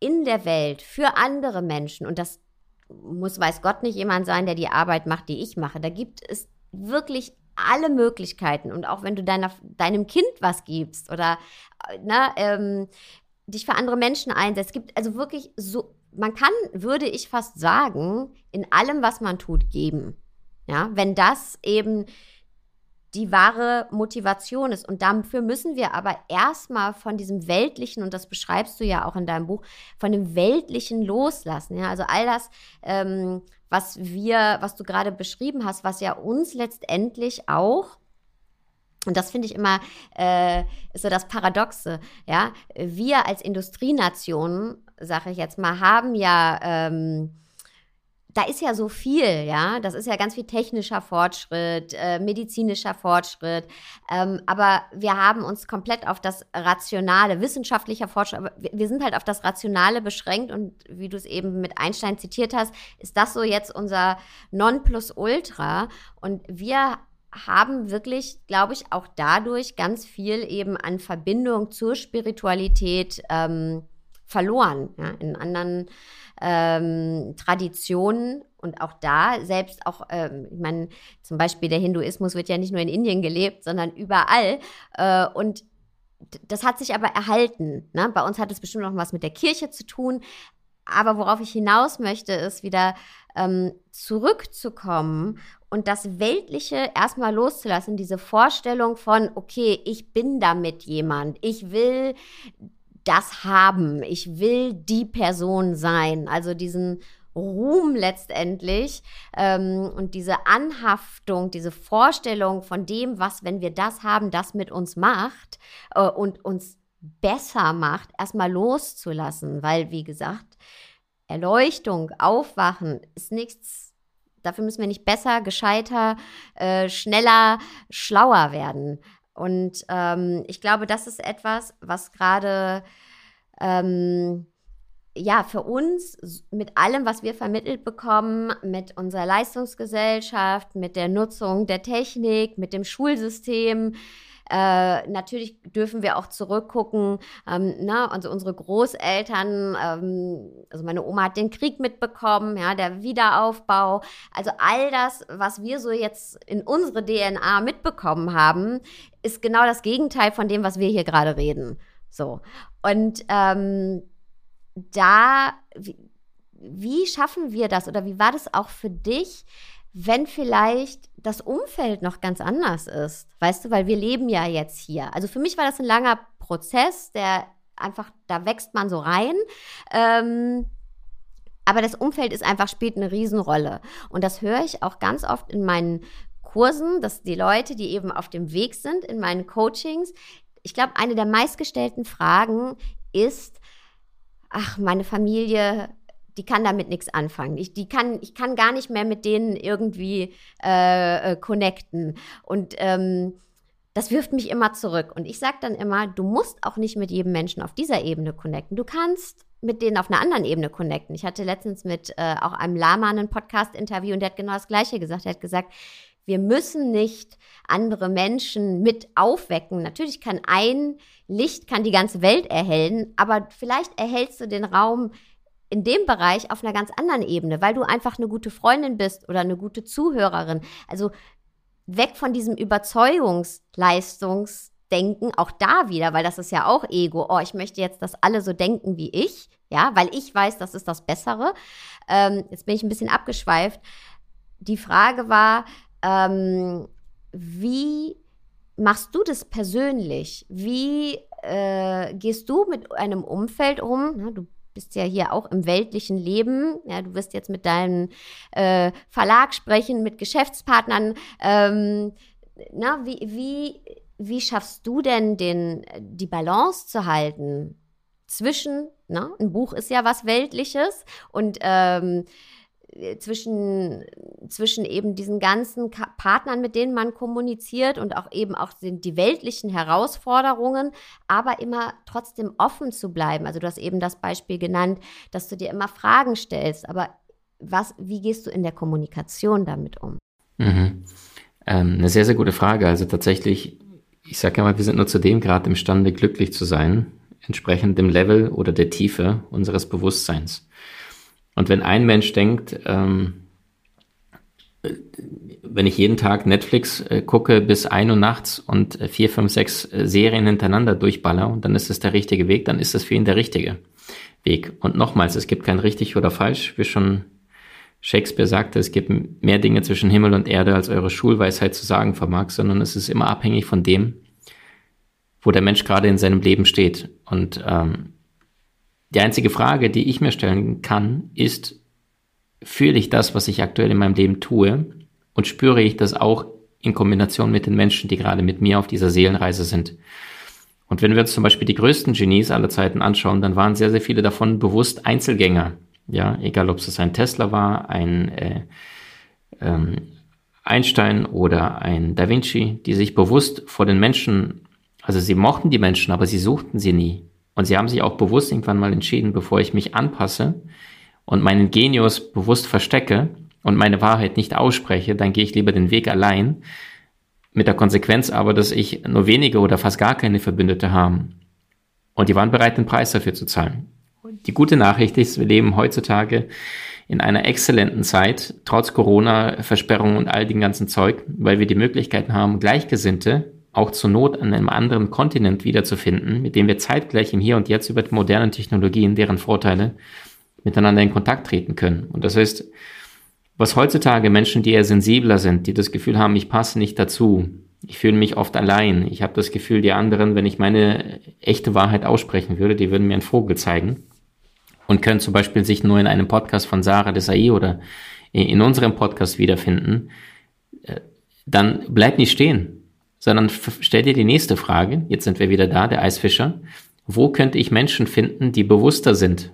in der Welt für andere Menschen? Und das muss, weiß Gott, nicht jemand sein, der die Arbeit macht, die ich mache. Da gibt es wirklich alle Möglichkeiten. Und auch wenn du deiner, deinem Kind was gibst oder na, ähm, dich für andere Menschen einsetzt, es gibt also wirklich so, man kann, würde ich fast sagen, in allem, was man tut, geben. Ja, wenn das eben die wahre Motivation ist. Und dafür müssen wir aber erstmal von diesem Weltlichen, und das beschreibst du ja auch in deinem Buch, von dem Weltlichen loslassen. Ja, also all das, ähm, was wir, was du gerade beschrieben hast, was ja uns letztendlich auch und das finde ich immer äh, so das Paradoxe. Ja, wir als Industrienation, sage ich jetzt mal, haben ja ähm, da ist ja so viel, ja. Das ist ja ganz viel technischer Fortschritt, äh, medizinischer Fortschritt. Ähm, aber wir haben uns komplett auf das Rationale, wissenschaftlicher Fortschritt, aber wir, sind halt auf das Rationale beschränkt und wie du es eben mit Einstein zitiert hast, ist das so jetzt unser Nonplusultra. Und wir haben wirklich, glaube ich, auch dadurch ganz viel eben an Verbindung zur Spiritualität ähm, verloren. Ja? In anderen ähm, Traditionen und auch da, selbst auch, ähm, ich meine, zum Beispiel der Hinduismus wird ja nicht nur in Indien gelebt, sondern überall. Äh, und das hat sich aber erhalten. Ne? Bei uns hat es bestimmt noch was mit der Kirche zu tun. Aber worauf ich hinaus möchte, ist wieder ähm, zurückzukommen und das Weltliche erstmal loszulassen, diese Vorstellung von, okay, ich bin damit jemand, ich will das haben. Ich will die Person sein. Also diesen Ruhm letztendlich ähm, und diese Anhaftung, diese Vorstellung von dem, was, wenn wir das haben, das mit uns macht äh, und uns besser macht, erstmal loszulassen. Weil, wie gesagt, Erleuchtung, Aufwachen ist nichts. Dafür müssen wir nicht besser, gescheiter, äh, schneller, schlauer werden. Und ähm, ich glaube, das ist etwas, was gerade ähm, ja, für uns mit allem, was wir vermittelt bekommen, mit unserer Leistungsgesellschaft, mit der Nutzung der Technik, mit dem Schulsystem, äh, natürlich dürfen wir auch zurückgucken. Ähm, na, also unsere Großeltern, ähm, also meine Oma hat den Krieg mitbekommen, ja, der Wiederaufbau. Also all das, was wir so jetzt in unsere DNA mitbekommen haben, ist genau das Gegenteil von dem, was wir hier gerade reden. So. Und ähm, da, wie schaffen wir das oder wie war das auch für dich? wenn vielleicht das Umfeld noch ganz anders ist. Weißt du, weil wir leben ja jetzt hier. Also für mich war das ein langer Prozess, der einfach, da wächst man so rein. Ähm, aber das Umfeld ist einfach, spielt eine Riesenrolle. Und das höre ich auch ganz oft in meinen Kursen, dass die Leute, die eben auf dem Weg sind, in meinen Coachings, ich glaube, eine der meistgestellten Fragen ist, ach, meine Familie die kann damit nichts anfangen. Ich, die kann, ich kann gar nicht mehr mit denen irgendwie äh, äh, connecten. Und ähm, das wirft mich immer zurück. Und ich sage dann immer, du musst auch nicht mit jedem Menschen auf dieser Ebene connecten. Du kannst mit denen auf einer anderen Ebene connecten. Ich hatte letztens mit äh, auch einem Lama einen Podcast-Interview und der hat genau das Gleiche gesagt. Er hat gesagt, wir müssen nicht andere Menschen mit aufwecken. Natürlich kann ein Licht kann die ganze Welt erhellen, aber vielleicht erhältst du den Raum in dem Bereich auf einer ganz anderen Ebene, weil du einfach eine gute Freundin bist oder eine gute Zuhörerin. Also weg von diesem Überzeugungsleistungsdenken, auch da wieder, weil das ist ja auch Ego. Oh, ich möchte jetzt, dass alle so denken wie ich, ja, weil ich weiß, das ist das Bessere. Ähm, jetzt bin ich ein bisschen abgeschweift. Die Frage war, ähm, wie machst du das persönlich? Wie äh, gehst du mit einem Umfeld um? Na, du bist ja hier auch im weltlichen Leben. Ja, du wirst jetzt mit deinem äh, Verlag sprechen, mit Geschäftspartnern. Ähm, na, wie, wie, wie schaffst du denn den, die Balance zu halten zwischen, na, ein Buch ist ja was Weltliches und ähm, zwischen, zwischen eben diesen ganzen Partnern, mit denen man kommuniziert und auch eben auch die, die weltlichen Herausforderungen, aber immer trotzdem offen zu bleiben. Also du hast eben das Beispiel genannt, dass du dir immer Fragen stellst, aber was, wie gehst du in der Kommunikation damit um? Mhm. Ähm, eine sehr, sehr gute Frage. Also tatsächlich, ich sage ja mal, wir sind nur zu dem Grad imstande, glücklich zu sein, entsprechend dem Level oder der Tiefe unseres Bewusstseins. Und wenn ein Mensch denkt, ähm, wenn ich jeden Tag Netflix äh, gucke bis ein Uhr nachts und äh, vier, fünf, sechs äh, Serien hintereinander durchballer und dann ist es der richtige Weg, dann ist das für ihn der richtige Weg. Und nochmals, es gibt kein richtig oder falsch, wie schon Shakespeare sagte, es gibt mehr Dinge zwischen Himmel und Erde, als eure Schulweisheit zu sagen vermag, sondern es ist immer abhängig von dem, wo der Mensch gerade in seinem Leben steht. Und ähm, die einzige Frage, die ich mir stellen kann, ist, fühle ich das, was ich aktuell in meinem Leben tue und spüre ich das auch in Kombination mit den Menschen, die gerade mit mir auf dieser Seelenreise sind. Und wenn wir uns zum Beispiel die größten Genies aller Zeiten anschauen, dann waren sehr, sehr viele davon bewusst Einzelgänger. Ja, egal ob es ein Tesla war, ein äh, ähm, Einstein oder ein Da Vinci, die sich bewusst vor den Menschen, also sie mochten die Menschen, aber sie suchten sie nie. Und sie haben sich auch bewusst irgendwann mal entschieden, bevor ich mich anpasse, und meinen Genius bewusst verstecke und meine Wahrheit nicht ausspreche, dann gehe ich lieber den Weg allein. Mit der Konsequenz aber, dass ich nur wenige oder fast gar keine Verbündete haben. Und die waren bereit, den Preis dafür zu zahlen. Die gute Nachricht ist, wir leben heutzutage in einer exzellenten Zeit, trotz Corona, Versperrungen und all dem ganzen Zeug, weil wir die Möglichkeiten haben, Gleichgesinnte auch zur Not an einem anderen Kontinent wiederzufinden, mit dem wir zeitgleich im Hier und Jetzt über die modernen Technologien, deren Vorteile miteinander in Kontakt treten können. Und das heißt, was heutzutage Menschen, die eher sensibler sind, die das Gefühl haben, ich passe nicht dazu, ich fühle mich oft allein, ich habe das Gefühl, die anderen, wenn ich meine echte Wahrheit aussprechen würde, die würden mir einen Vogel zeigen und können zum Beispiel sich nur in einem Podcast von Sarah Desai oder in unserem Podcast wiederfinden, äh, dann bleib nicht stehen, sondern stell dir die nächste Frage. Jetzt sind wir wieder da, der Eisfischer. Wo könnte ich Menschen finden, die bewusster sind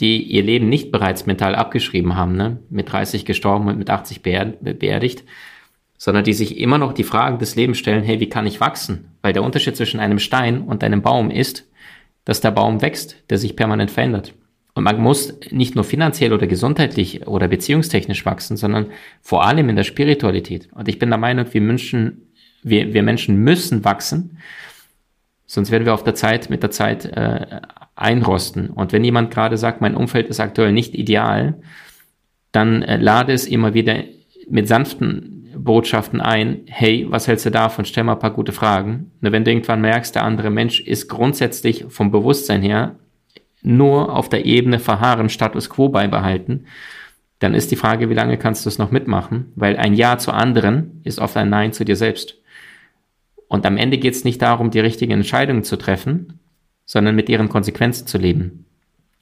die ihr Leben nicht bereits mental abgeschrieben haben, ne? mit 30 gestorben und mit 80 beerdigt, sondern die sich immer noch die Fragen des Lebens stellen, hey, wie kann ich wachsen? Weil der Unterschied zwischen einem Stein und einem Baum ist, dass der Baum wächst, der sich permanent verändert. Und man muss nicht nur finanziell oder gesundheitlich oder beziehungstechnisch wachsen, sondern vor allem in der Spiritualität. Und ich bin der Meinung, wir Menschen, wir, wir Menschen müssen wachsen, sonst werden wir auf der Zeit, mit der Zeit äh, einrosten. Und wenn jemand gerade sagt, mein Umfeld ist aktuell nicht ideal, dann äh, lade es immer wieder mit sanften Botschaften ein, hey, was hältst du davon? Stell mal ein paar gute Fragen. Und wenn du irgendwann merkst, der andere Mensch ist grundsätzlich vom Bewusstsein her nur auf der Ebene verharren, Status quo beibehalten, dann ist die Frage, wie lange kannst du es noch mitmachen? Weil ein Ja zu anderen ist oft ein Nein zu dir selbst. Und am Ende geht es nicht darum, die richtigen Entscheidungen zu treffen, sondern mit ihren Konsequenzen zu leben.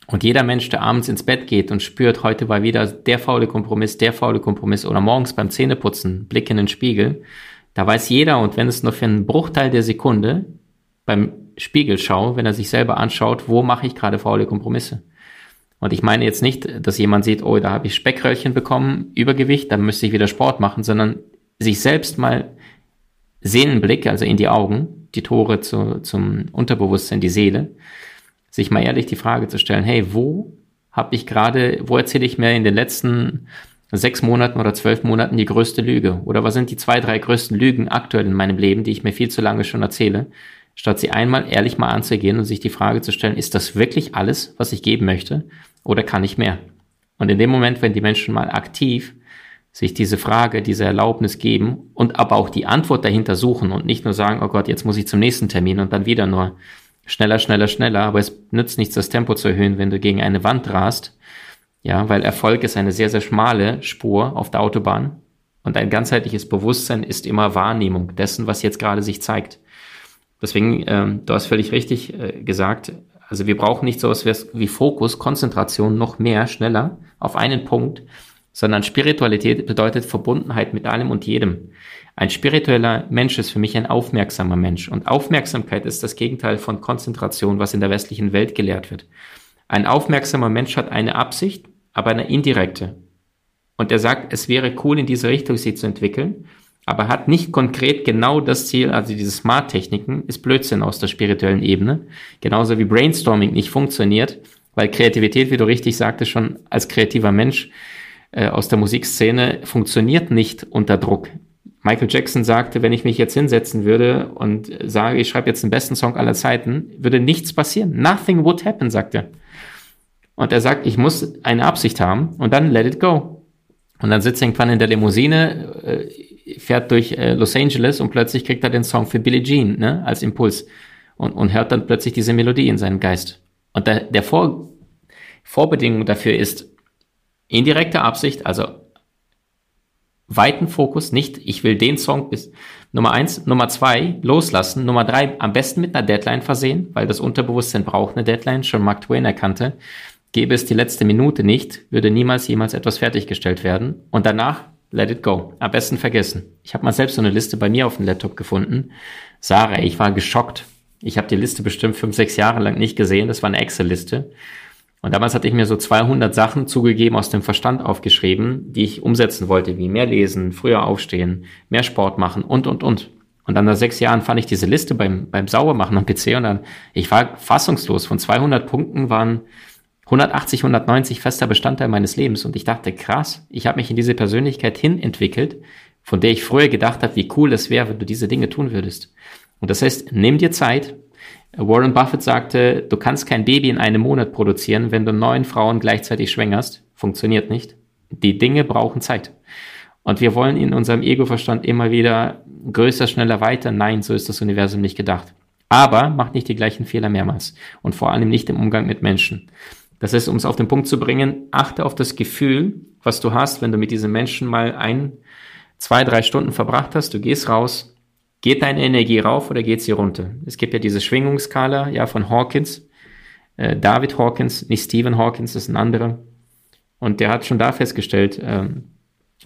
Und jeder Mensch, der abends ins Bett geht und spürt, heute war wieder der faule Kompromiss, der faule Kompromiss oder morgens beim Zähneputzen, Blick in den Spiegel, da weiß jeder und wenn es nur für einen Bruchteil der Sekunde beim Spiegelschau, wenn er sich selber anschaut, wo mache ich gerade faule Kompromisse? Und ich meine jetzt nicht, dass jemand sieht, oh, da habe ich Speckröllchen bekommen, Übergewicht, dann müsste ich wieder Sport machen, sondern sich selbst mal Seelenblick, also in die Augen, die Tore zu, zum Unterbewusstsein, die Seele, sich mal ehrlich die Frage zu stellen, hey, wo habe ich gerade, wo erzähle ich mir in den letzten sechs Monaten oder zwölf Monaten die größte Lüge? Oder was sind die zwei, drei größten Lügen aktuell in meinem Leben, die ich mir viel zu lange schon erzähle? Statt sie einmal ehrlich mal anzugehen und sich die Frage zu stellen, ist das wirklich alles, was ich geben möchte? Oder kann ich mehr? Und in dem Moment, wenn die Menschen mal aktiv sich diese Frage, diese Erlaubnis geben und aber auch die Antwort dahinter suchen und nicht nur sagen, oh Gott, jetzt muss ich zum nächsten Termin und dann wieder nur schneller, schneller, schneller, aber es nützt nichts, das Tempo zu erhöhen, wenn du gegen eine Wand rast, ja, weil Erfolg ist eine sehr, sehr schmale Spur auf der Autobahn und ein ganzheitliches Bewusstsein ist immer Wahrnehmung dessen, was jetzt gerade sich zeigt. Deswegen, ähm, du hast völlig richtig äh, gesagt, also wir brauchen nicht so etwas wie Fokus, Konzentration noch mehr, schneller auf einen Punkt, sondern Spiritualität bedeutet Verbundenheit mit allem und jedem. Ein spiritueller Mensch ist für mich ein aufmerksamer Mensch. Und Aufmerksamkeit ist das Gegenteil von Konzentration, was in der westlichen Welt gelehrt wird. Ein aufmerksamer Mensch hat eine Absicht, aber eine indirekte. Und er sagt, es wäre cool, in diese Richtung sich zu entwickeln, aber hat nicht konkret genau das Ziel, also diese Smart-Techniken, ist Blödsinn aus der spirituellen Ebene. Genauso wie Brainstorming nicht funktioniert, weil Kreativität, wie du richtig sagtest, schon als kreativer Mensch äh, aus der Musikszene funktioniert nicht unter Druck. Michael Jackson sagte, wenn ich mich jetzt hinsetzen würde und sage, ich schreibe jetzt den besten Song aller Zeiten, würde nichts passieren. Nothing would happen, sagt er. Und er sagt, ich muss eine Absicht haben und dann let it go. Und dann sitzt er irgendwann in der Limousine, äh, fährt durch äh, Los Angeles und plötzlich kriegt er den Song für Billie Jean ne, als Impuls und, und hört dann plötzlich diese Melodie in seinem Geist. Und der, der Vor, Vorbedingung dafür ist indirekte Absicht, also weiten Fokus, nicht ich will den Song bis Nummer eins, Nummer zwei loslassen, Nummer drei am besten mit einer Deadline versehen, weil das Unterbewusstsein braucht eine Deadline, schon Mark Twain erkannte. Gäbe es die letzte Minute nicht, würde niemals jemals etwas fertiggestellt werden und danach let it go. Am besten vergessen. Ich habe mal selbst so eine Liste bei mir auf dem Laptop gefunden. Sarah, ich war geschockt. Ich habe die Liste bestimmt fünf, sechs Jahre lang nicht gesehen. Das war eine Excel-Liste. Und damals hatte ich mir so 200 Sachen zugegeben, aus dem Verstand aufgeschrieben, die ich umsetzen wollte, wie mehr lesen, früher aufstehen, mehr Sport machen und, und, und. Und dann nach sechs Jahren fand ich diese Liste beim, beim Saubermachen am PC und dann, ich war fassungslos. Von 200 Punkten waren 180, 190 fester Bestandteil meines Lebens. Und ich dachte, krass, ich habe mich in diese Persönlichkeit hin entwickelt, von der ich früher gedacht habe, wie cool es wäre, wenn du diese Dinge tun würdest. Und das heißt, nimm dir Zeit, Warren Buffett sagte, du kannst kein Baby in einem Monat produzieren, wenn du neun Frauen gleichzeitig schwängerst. Funktioniert nicht. Die Dinge brauchen Zeit. Und wir wollen in unserem Ego-Verstand immer wieder größer, schneller, weiter. Nein, so ist das Universum nicht gedacht. Aber mach nicht die gleichen Fehler mehrmals. Und vor allem nicht im Umgang mit Menschen. Das heißt, um es auf den Punkt zu bringen, achte auf das Gefühl, was du hast, wenn du mit diesen Menschen mal ein, zwei, drei Stunden verbracht hast. Du gehst raus, Geht deine Energie rauf oder geht sie runter? Es gibt ja diese Schwingungsskala ja von Hawkins, äh, David Hawkins, nicht Stephen Hawkins, das ist ein anderer. Und der hat schon da festgestellt, ähm,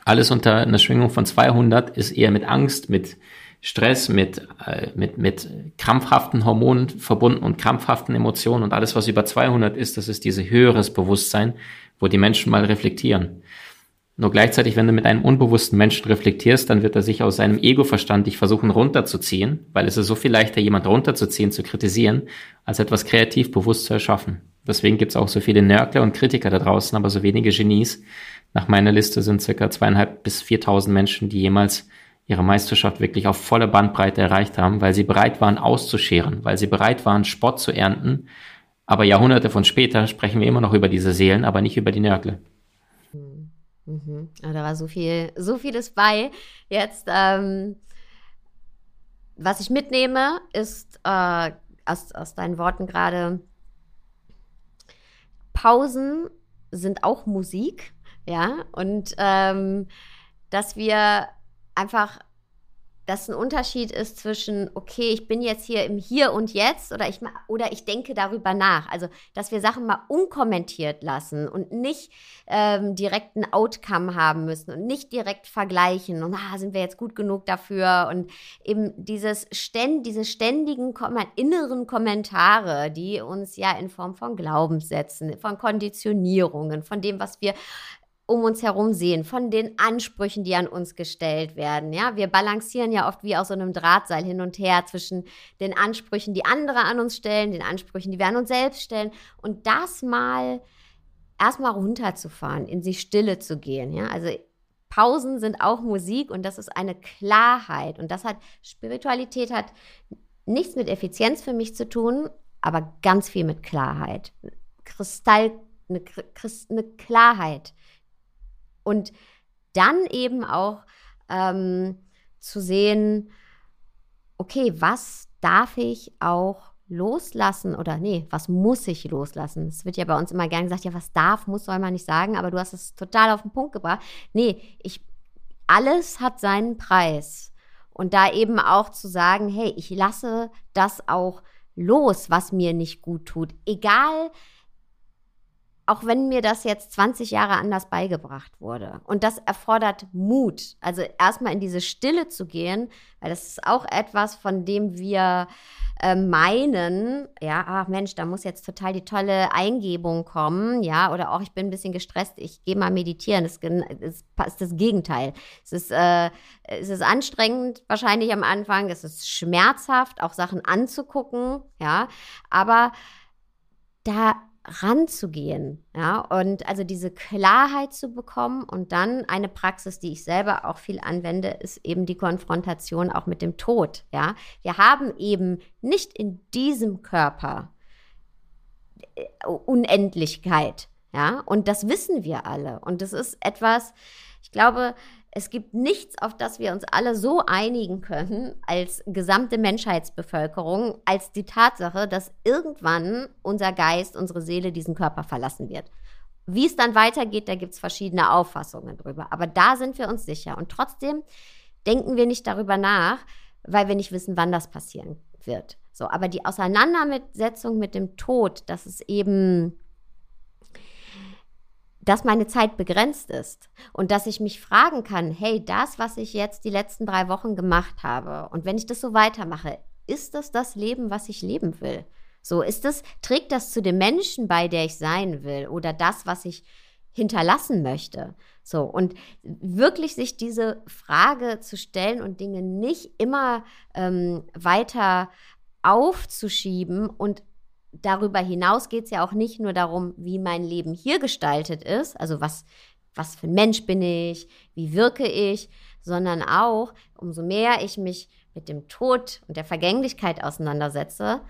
alles unter einer Schwingung von 200 ist eher mit Angst, mit Stress, mit, äh, mit, mit krampfhaften Hormonen verbunden und krampfhaften Emotionen und alles, was über 200 ist, das ist dieses höheres Bewusstsein, wo die Menschen mal reflektieren. Nur gleichzeitig, wenn du mit einem unbewussten Menschen reflektierst, dann wird er sich aus seinem Ego-Verstand dich versuchen runterzuziehen, weil es ist so viel leichter, jemand runterzuziehen, zu kritisieren, als etwas kreativ bewusst zu erschaffen. Deswegen gibt es auch so viele Nörgler und Kritiker da draußen, aber so wenige Genies. Nach meiner Liste sind circa zweieinhalb bis viertausend Menschen, die jemals ihre Meisterschaft wirklich auf voller Bandbreite erreicht haben, weil sie bereit waren auszuscheren, weil sie bereit waren, Spott zu ernten. Aber Jahrhunderte von später sprechen wir immer noch über diese Seelen, aber nicht über die Nörgle. Mhm. Ah, da war so viel, so vieles bei. Jetzt, ähm, was ich mitnehme, ist äh, aus, aus deinen Worten gerade, Pausen sind auch Musik, ja, und ähm, dass wir einfach dass ein Unterschied ist zwischen, okay, ich bin jetzt hier im Hier und Jetzt oder ich, oder ich denke darüber nach. Also, dass wir Sachen mal unkommentiert lassen und nicht ähm, direkt ein Outcome haben müssen und nicht direkt vergleichen und ah, sind wir jetzt gut genug dafür und eben dieses ständ, diese ständigen inneren Kommentare, die uns ja in Form von Glaubenssätzen, von Konditionierungen, von dem, was wir um uns herum sehen, von den Ansprüchen, die an uns gestellt werden. Ja, wir balancieren ja oft wie aus so einem Drahtseil hin und her zwischen den Ansprüchen, die andere an uns stellen, den Ansprüchen, die wir an uns selbst stellen und das mal erstmal runterzufahren, in die Stille zu gehen. Ja, also Pausen sind auch Musik und das ist eine Klarheit und das hat Spiritualität hat nichts mit Effizienz für mich zu tun, aber ganz viel mit Klarheit. Kristall, eine, eine Klarheit und dann eben auch ähm, zu sehen, okay, was darf ich auch loslassen oder nee, was muss ich loslassen? Es wird ja bei uns immer gern gesagt, ja, was darf, muss, soll man nicht sagen, aber du hast es total auf den Punkt gebracht. Nee, ich, alles hat seinen Preis. Und da eben auch zu sagen, hey, ich lasse das auch los, was mir nicht gut tut. Egal, auch wenn mir das jetzt 20 Jahre anders beigebracht wurde. Und das erfordert Mut. Also erstmal in diese Stille zu gehen, weil das ist auch etwas, von dem wir äh, meinen, ja, ach Mensch, da muss jetzt total die tolle Eingebung kommen, ja, oder auch ich bin ein bisschen gestresst, ich gehe mal meditieren. Das ist, das Gegenteil. Es ist, äh, es ist anstrengend wahrscheinlich am Anfang, es ist schmerzhaft, auch Sachen anzugucken, ja, aber da ranzugehen, ja, und also diese Klarheit zu bekommen und dann eine Praxis, die ich selber auch viel anwende, ist eben die Konfrontation auch mit dem Tod, ja. Wir haben eben nicht in diesem Körper äh, Unendlichkeit, ja, und das wissen wir alle und das ist etwas, ich glaube, es gibt nichts, auf das wir uns alle so einigen können als gesamte Menschheitsbevölkerung, als die Tatsache, dass irgendwann unser Geist, unsere Seele diesen Körper verlassen wird. Wie es dann weitergeht, da gibt es verschiedene Auffassungen drüber. Aber da sind wir uns sicher. Und trotzdem denken wir nicht darüber nach, weil wir nicht wissen, wann das passieren wird. So, aber die Auseinandersetzung mit dem Tod, das ist eben dass meine Zeit begrenzt ist und dass ich mich fragen kann, hey, das, was ich jetzt die letzten drei Wochen gemacht habe und wenn ich das so weitermache, ist das das Leben, was ich leben will? So ist es, trägt das zu dem Menschen bei, der ich sein will oder das, was ich hinterlassen möchte? So und wirklich sich diese Frage zu stellen und Dinge nicht immer ähm, weiter aufzuschieben und darüber hinaus geht es ja auch nicht nur darum, wie mein Leben hier gestaltet ist, also was, was für ein Mensch bin ich, wie wirke ich, sondern auch, umso mehr ich mich mit dem Tod und der Vergänglichkeit auseinandersetze,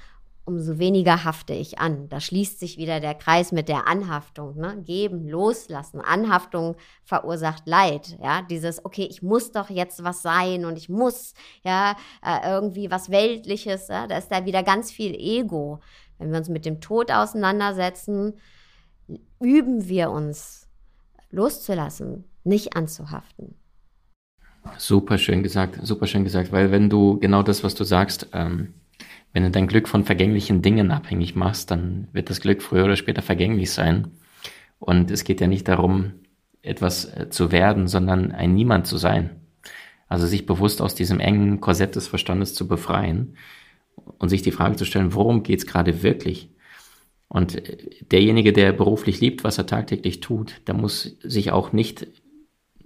umso weniger hafte ich an. Da schließt sich wieder der Kreis mit der Anhaftung. Ne? Geben, loslassen. Anhaftung verursacht Leid. Ja, dieses, okay, ich muss doch jetzt was sein und ich muss ja äh, irgendwie was Weltliches. Ja? Da ist da wieder ganz viel Ego. Wenn wir uns mit dem Tod auseinandersetzen, üben wir uns loszulassen, nicht anzuhaften. Super schön gesagt, super schön gesagt, weil wenn du genau das, was du sagst, ähm, wenn du dein Glück von vergänglichen Dingen abhängig machst, dann wird das Glück früher oder später vergänglich sein. Und es geht ja nicht darum, etwas äh, zu werden, sondern ein Niemand zu sein. Also sich bewusst aus diesem engen Korsett des Verstandes zu befreien und sich die Frage zu stellen, worum geht es gerade wirklich? Und derjenige, der beruflich liebt, was er tagtäglich tut, der muss sich auch nicht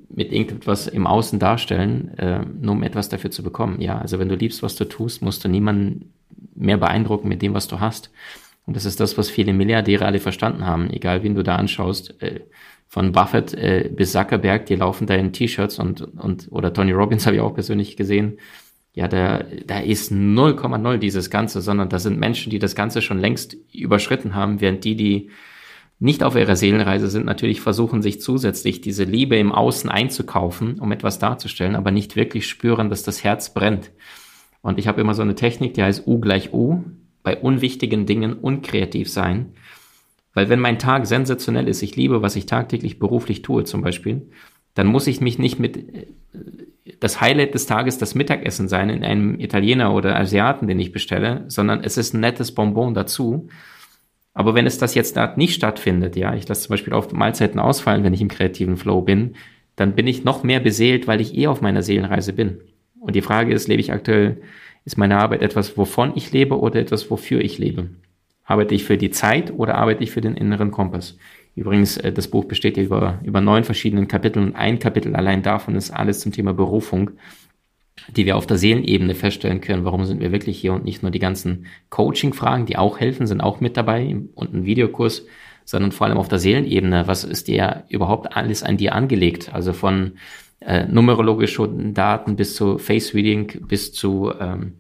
mit irgendetwas im Außen darstellen, äh, nur um etwas dafür zu bekommen. Ja, also wenn du liebst, was du tust, musst du niemanden mehr beeindrucken mit dem, was du hast. Und das ist das, was viele Milliardäre alle verstanden haben. Egal, wen du da anschaust, äh, von Buffett äh, bis Zuckerberg, die laufen da in T-Shirts und, und, oder Tony Robbins habe ich auch persönlich gesehen, ja, da, da ist 0,0 dieses Ganze, sondern da sind Menschen, die das Ganze schon längst überschritten haben, während die, die nicht auf ihrer Seelenreise sind, natürlich versuchen, sich zusätzlich diese Liebe im Außen einzukaufen, um etwas darzustellen, aber nicht wirklich spüren, dass das Herz brennt. Und ich habe immer so eine Technik, die heißt U gleich U, bei unwichtigen Dingen unkreativ sein. Weil wenn mein Tag sensationell ist, ich liebe, was ich tagtäglich beruflich tue zum Beispiel, dann muss ich mich nicht mit äh, das Highlight des Tages das Mittagessen sein in einem Italiener oder Asiaten, den ich bestelle, sondern es ist ein nettes Bonbon dazu. Aber wenn es das jetzt nicht stattfindet, ja, ich lasse zum Beispiel auf Mahlzeiten ausfallen, wenn ich im kreativen Flow bin, dann bin ich noch mehr beseelt, weil ich eh auf meiner Seelenreise bin. Und die Frage ist, lebe ich aktuell, ist meine Arbeit etwas, wovon ich lebe oder etwas, wofür ich lebe? Arbeite ich für die Zeit oder arbeite ich für den inneren Kompass? Übrigens, äh, das Buch besteht über, über neun verschiedenen Kapiteln und ein Kapitel allein davon ist alles zum Thema Berufung, die wir auf der Seelenebene feststellen können. Warum sind wir wirklich hier und nicht nur die ganzen Coaching-Fragen, die auch helfen, sind auch mit dabei und ein Videokurs, sondern vor allem auf der Seelenebene. Was ist dir überhaupt alles an dir angelegt? Also von äh, numerologischen Daten bis zu Face Reading bis zu ähm,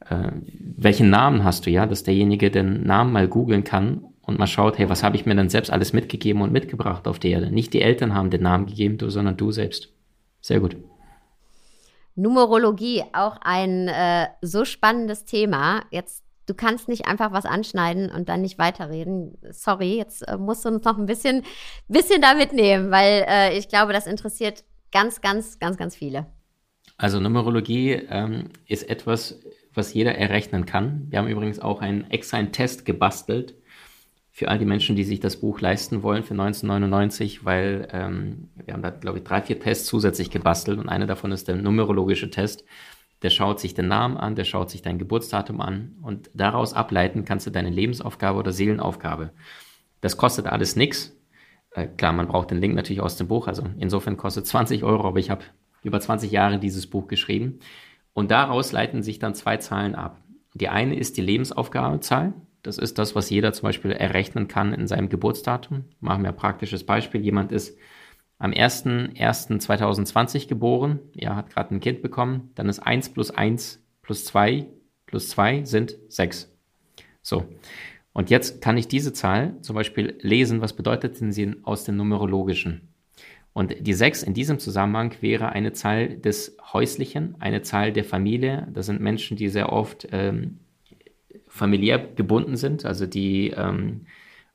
äh, welchen Namen hast du, ja, dass derjenige den Namen mal googeln kann und mal schaut, hey, was habe ich mir denn selbst alles mitgegeben und mitgebracht auf der Erde? Nicht die Eltern haben den Namen gegeben, du, sondern du selbst. Sehr gut. Numerologie, auch ein äh, so spannendes Thema. Jetzt, du kannst nicht einfach was anschneiden und dann nicht weiterreden. Sorry, jetzt äh, musst du uns noch ein bisschen, bisschen da mitnehmen, weil äh, ich glaube, das interessiert ganz, ganz, ganz, ganz viele. Also Numerologie ähm, ist etwas, was jeder errechnen kann. Wir haben übrigens auch einen extra einen Test gebastelt, für all die Menschen, die sich das Buch leisten wollen für 1999, weil ähm, wir haben da, glaube ich, drei, vier Tests zusätzlich gebastelt und einer davon ist der numerologische Test. Der schaut sich den Namen an, der schaut sich dein Geburtsdatum an und daraus ableiten kannst du deine Lebensaufgabe oder Seelenaufgabe. Das kostet alles nichts. Äh, klar, man braucht den Link natürlich aus dem Buch, also insofern kostet 20 Euro, aber ich habe über 20 Jahre dieses Buch geschrieben. Und daraus leiten sich dann zwei Zahlen ab. Die eine ist die Lebensaufgabezahl, Das ist das, was jeder zum Beispiel errechnen kann in seinem Geburtsdatum. Machen wir ein praktisches Beispiel. Jemand ist am 01.01.2020 geboren, er hat gerade ein Kind bekommen, dann ist 1 plus 1 plus 2 plus 2 sind 6. So. Und jetzt kann ich diese Zahl zum Beispiel lesen, was bedeutet denn sie aus dem Numerologischen? Und die 6 in diesem Zusammenhang wäre eine Zahl des Häuslichen, eine Zahl der Familie. Das sind Menschen, die sehr oft ähm, familiär gebunden sind, also die ähm,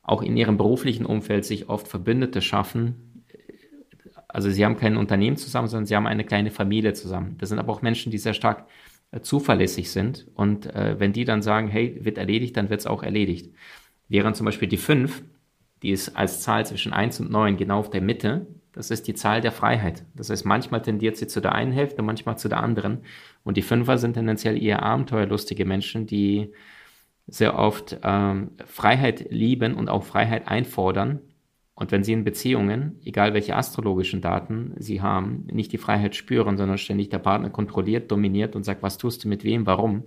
auch in ihrem beruflichen Umfeld sich oft Verbündete schaffen. Also sie haben kein Unternehmen zusammen, sondern sie haben eine kleine Familie zusammen. Das sind aber auch Menschen, die sehr stark äh, zuverlässig sind. Und äh, wenn die dann sagen, hey, wird erledigt, dann wird es auch erledigt. Während zum Beispiel die 5, die ist als Zahl zwischen 1 und 9 genau auf der Mitte, das ist die Zahl der Freiheit. Das heißt, manchmal tendiert sie zu der einen Hälfte, manchmal zu der anderen. Und die Fünfer sind tendenziell eher abenteuerlustige Menschen, die sehr oft ähm, Freiheit lieben und auch Freiheit einfordern. Und wenn sie in Beziehungen, egal welche astrologischen Daten sie haben, nicht die Freiheit spüren, sondern ständig der Partner kontrolliert, dominiert und sagt, was tust du mit wem, warum,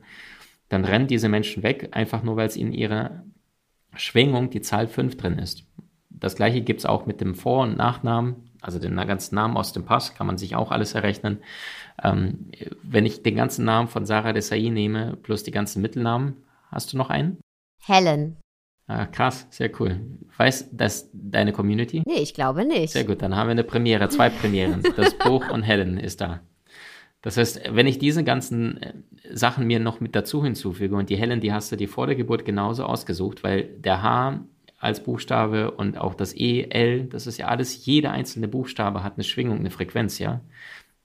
dann rennen diese Menschen weg, einfach nur weil es in ihrer Schwingung die Zahl 5 drin ist. Das gleiche gibt es auch mit dem Vor- und Nachnamen also den ganzen Namen aus dem Pass, kann man sich auch alles errechnen. Ähm, wenn ich den ganzen Namen von Sarah Desai nehme, plus die ganzen Mittelnamen, hast du noch einen? Helen. Ah, krass, sehr cool. Weiß das deine Community? Nee, ich glaube nicht. Sehr gut, dann haben wir eine Premiere, zwei Premieren. Das Buch und Helen ist da. Das heißt, wenn ich diese ganzen äh, Sachen mir noch mit dazu hinzufüge und die Helen, die hast du dir vor der Geburt genauso ausgesucht, weil der H als Buchstabe und auch das E, L, das ist ja alles, jeder einzelne Buchstabe hat eine Schwingung, eine Frequenz, ja.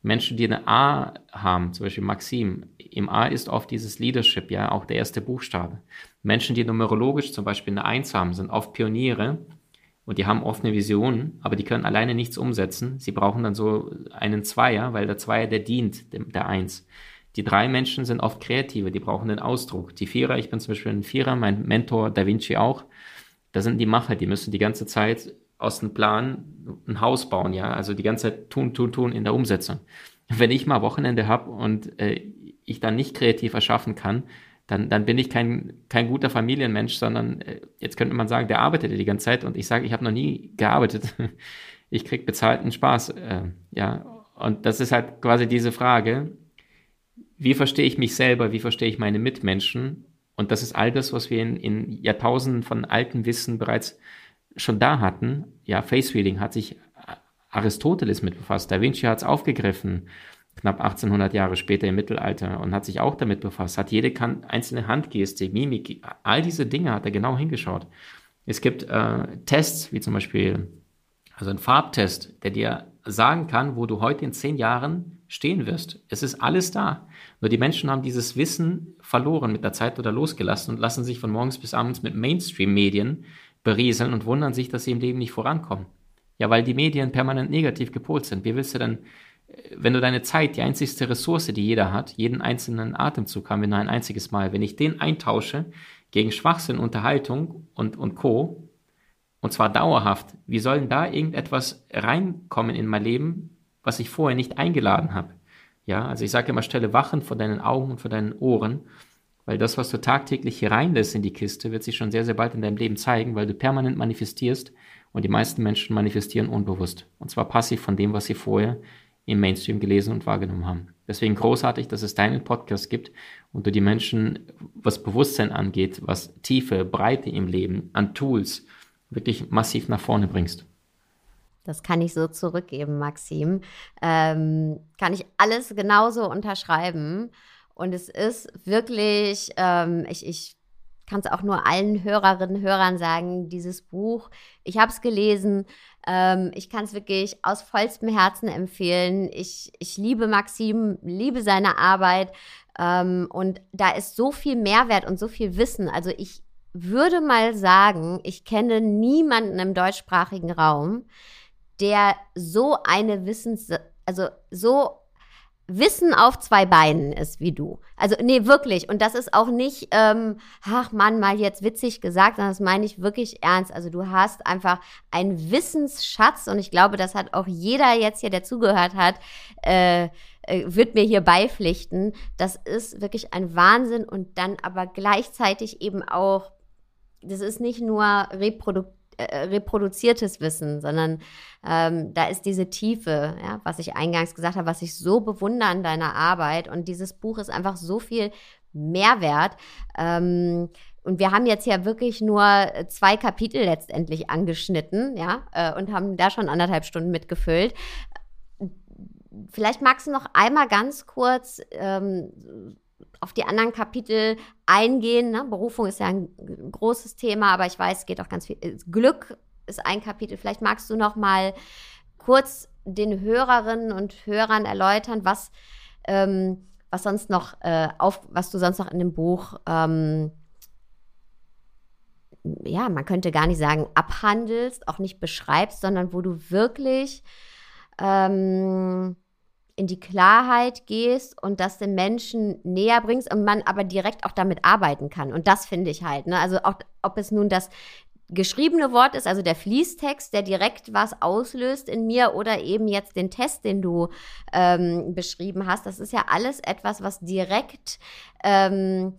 Menschen, die eine A haben, zum Beispiel Maxim, im A ist oft dieses Leadership, ja, auch der erste Buchstabe. Menschen, die numerologisch zum Beispiel eine Eins haben, sind oft Pioniere und die haben oft eine Vision, aber die können alleine nichts umsetzen. Sie brauchen dann so einen Zweier, weil der Zweier, der dient der Eins. Die drei Menschen sind oft Kreative, die brauchen den Ausdruck. Die Vierer, ich bin zum Beispiel ein Vierer, mein Mentor Da Vinci auch, da sind die Macher, die müssen die ganze Zeit aus dem Plan ein Haus bauen, ja, also die ganze Zeit tun, tun, tun in der Umsetzung. Wenn ich mal Wochenende habe und äh, ich dann nicht kreativ erschaffen kann, dann, dann bin ich kein, kein guter Familienmensch, sondern äh, jetzt könnte man sagen, der arbeitet die ganze Zeit und ich sage, ich habe noch nie gearbeitet. ich krieg bezahlten Spaß, äh, ja. Und das ist halt quasi diese Frage, wie verstehe ich mich selber, wie verstehe ich meine Mitmenschen und das ist all das, was wir in, in Jahrtausenden von altem Wissen bereits schon da hatten. Ja, Face Reading hat sich Aristoteles mit befasst. Da Vinci hat es aufgegriffen, knapp 1800 Jahre später im Mittelalter und hat sich auch damit befasst, hat jede einzelne Handgeste, Mimik, all diese Dinge hat er genau hingeschaut. Es gibt äh, Tests, wie zum Beispiel, also ein Farbtest, der dir sagen kann, wo du heute in zehn Jahren stehen wirst. Es ist alles da. Nur die Menschen haben dieses Wissen verloren mit der Zeit oder losgelassen und lassen sich von morgens bis abends mit Mainstream-Medien berieseln und wundern sich, dass sie im Leben nicht vorankommen. Ja, weil die Medien permanent negativ gepolt sind. Wie willst du denn, wenn du deine Zeit, die einzigste Ressource, die jeder hat, jeden einzelnen Atemzug haben wir nur ein einziges Mal, wenn ich den eintausche gegen Schwachsinn, Unterhaltung und, und Co., und zwar dauerhaft, wie soll denn da irgendetwas reinkommen in mein Leben, was ich vorher nicht eingeladen habe? Ja, also ich sage immer, stelle Wachen vor deinen Augen und vor deinen Ohren, weil das, was du tagtäglich hier reinlässt in die Kiste, wird sich schon sehr, sehr bald in deinem Leben zeigen, weil du permanent manifestierst und die meisten Menschen manifestieren unbewusst. Und zwar passiv von dem, was sie vorher im Mainstream gelesen und wahrgenommen haben. Deswegen großartig, dass es deinen Podcast gibt und du die Menschen, was Bewusstsein angeht, was Tiefe, Breite im Leben, an Tools wirklich massiv nach vorne bringst. Das kann ich so zurückgeben, Maxim. Ähm, kann ich alles genauso unterschreiben. Und es ist wirklich, ähm, ich, ich kann es auch nur allen Hörerinnen und Hörern sagen, dieses Buch, ich habe es gelesen, ähm, ich kann es wirklich aus vollstem Herzen empfehlen. Ich, ich liebe Maxim, liebe seine Arbeit ähm, und da ist so viel Mehrwert und so viel Wissen. Also ich würde mal sagen, ich kenne niemanden im deutschsprachigen Raum, der so eine Wissens, also so Wissen auf zwei Beinen ist wie du. Also, nee, wirklich. Und das ist auch nicht, ähm, ach Mann, mal jetzt witzig gesagt, sondern das meine ich wirklich ernst. Also, du hast einfach einen Wissensschatz und ich glaube, das hat auch jeder jetzt hier, der zugehört hat, äh, äh, wird mir hier beipflichten. Das ist wirklich ein Wahnsinn und dann aber gleichzeitig eben auch das ist nicht nur Reprodu äh, reproduziertes Wissen, sondern ähm, da ist diese Tiefe, ja, was ich eingangs gesagt habe, was ich so bewundere an deiner Arbeit. Und dieses Buch ist einfach so viel Mehrwert. Ähm, und wir haben jetzt ja wirklich nur zwei Kapitel letztendlich angeschnitten, ja, äh, und haben da schon anderthalb Stunden mitgefüllt. Vielleicht magst du noch einmal ganz kurz ähm, auf die anderen Kapitel eingehen. Ne? Berufung ist ja ein großes Thema, aber ich weiß, es geht auch ganz viel. Äh, Glück ist ein Kapitel. Vielleicht magst du noch mal kurz den Hörerinnen und Hörern erläutern, was, ähm, was sonst noch äh, auf, was du sonst noch in dem Buch ähm, ja, man könnte gar nicht sagen, abhandelst, auch nicht beschreibst, sondern wo du wirklich ähm, in die Klarheit gehst und das den Menschen näher bringst und man aber direkt auch damit arbeiten kann. Und das finde ich halt. Ne? Also auch, ob es nun das geschriebene Wort ist, also der Fließtext, der direkt was auslöst in mir oder eben jetzt den Test, den du ähm, beschrieben hast, das ist ja alles etwas, was direkt ähm,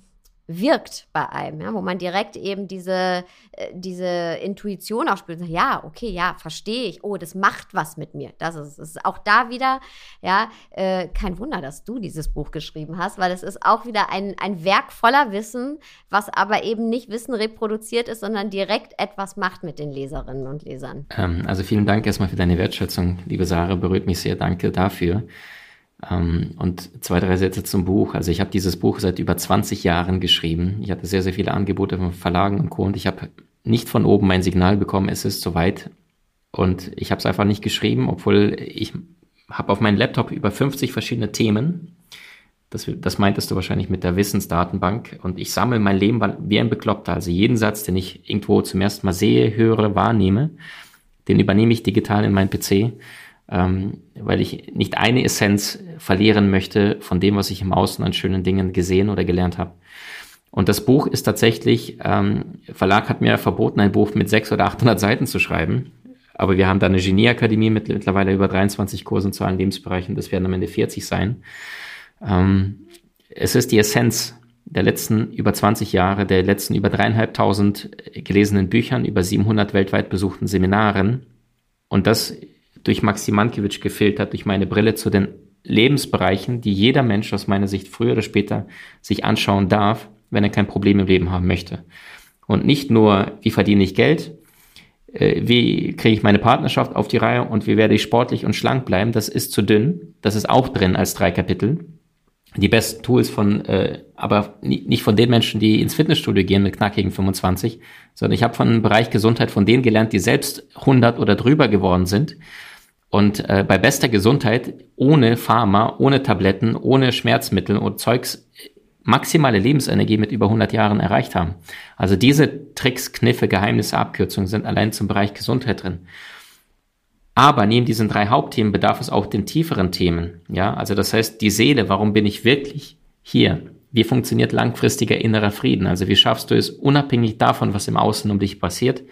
wirkt bei einem, ja, wo man direkt eben diese, äh, diese Intuition auch spürt. Ja, okay, ja, verstehe ich. Oh, das macht was mit mir. Das ist, ist auch da wieder, ja, äh, kein Wunder, dass du dieses Buch geschrieben hast, weil es ist auch wieder ein, ein Werk voller Wissen, was aber eben nicht Wissen reproduziert ist, sondern direkt etwas macht mit den Leserinnen und Lesern. Ähm, also vielen Dank erstmal für deine Wertschätzung, liebe Sarah, berührt mich sehr. Danke dafür. Ähm, und zwei, drei Sätze zum Buch. Also ich habe dieses Buch seit über 20 Jahren geschrieben. Ich hatte sehr, sehr viele Angebote von Verlagen und Co. Und ich habe nicht von oben mein Signal bekommen, es ist soweit. Und ich habe es einfach nicht geschrieben, obwohl ich habe auf meinem Laptop über 50 verschiedene Themen. Das, das meintest du wahrscheinlich mit der Wissensdatenbank. Und ich sammle mein Leben wie ein Bekloppter. Also jeden Satz, den ich irgendwo zum ersten Mal sehe, höre, wahrnehme, den übernehme ich digital in meinen PC ähm, weil ich nicht eine Essenz verlieren möchte von dem, was ich im Außen an schönen Dingen gesehen oder gelernt habe. Und das Buch ist tatsächlich, ähm, Verlag hat mir verboten, ein Buch mit 600 oder 800 Seiten zu schreiben. Aber wir haben da eine Genieakademie mit mittlerweile über 23 Kursen zu allen Lebensbereichen. Das werden am Ende 40 sein. Ähm, es ist die Essenz der letzten über 20 Jahre, der letzten über dreieinhalbtausend gelesenen Büchern, über 700 weltweit besuchten Seminaren. Und das durch Maxi Mankiewicz gefiltert, durch meine Brille zu den Lebensbereichen, die jeder Mensch aus meiner Sicht früher oder später sich anschauen darf, wenn er kein Problem im Leben haben möchte. Und nicht nur, wie verdiene ich Geld, äh, wie kriege ich meine Partnerschaft auf die Reihe und wie werde ich sportlich und schlank bleiben, das ist zu dünn. Das ist auch drin als drei Kapitel. Die besten Tools von, äh, aber nicht von den Menschen, die ins Fitnessstudio gehen mit knackigen 25, sondern ich habe von dem Bereich Gesundheit von denen gelernt, die selbst 100 oder drüber geworden sind und äh, bei bester Gesundheit, ohne Pharma, ohne Tabletten, ohne Schmerzmittel und Zeugs maximale Lebensenergie mit über 100 Jahren erreicht haben. Also diese Tricks, Kniffe, Geheimnisse, Abkürzungen sind allein zum Bereich Gesundheit drin. Aber neben diesen drei Hauptthemen bedarf es auch den tieferen Themen. Ja, also das heißt, die Seele, warum bin ich wirklich hier? Wie funktioniert langfristiger innerer Frieden? Also wie schaffst du es unabhängig davon, was im Außen um dich passiert?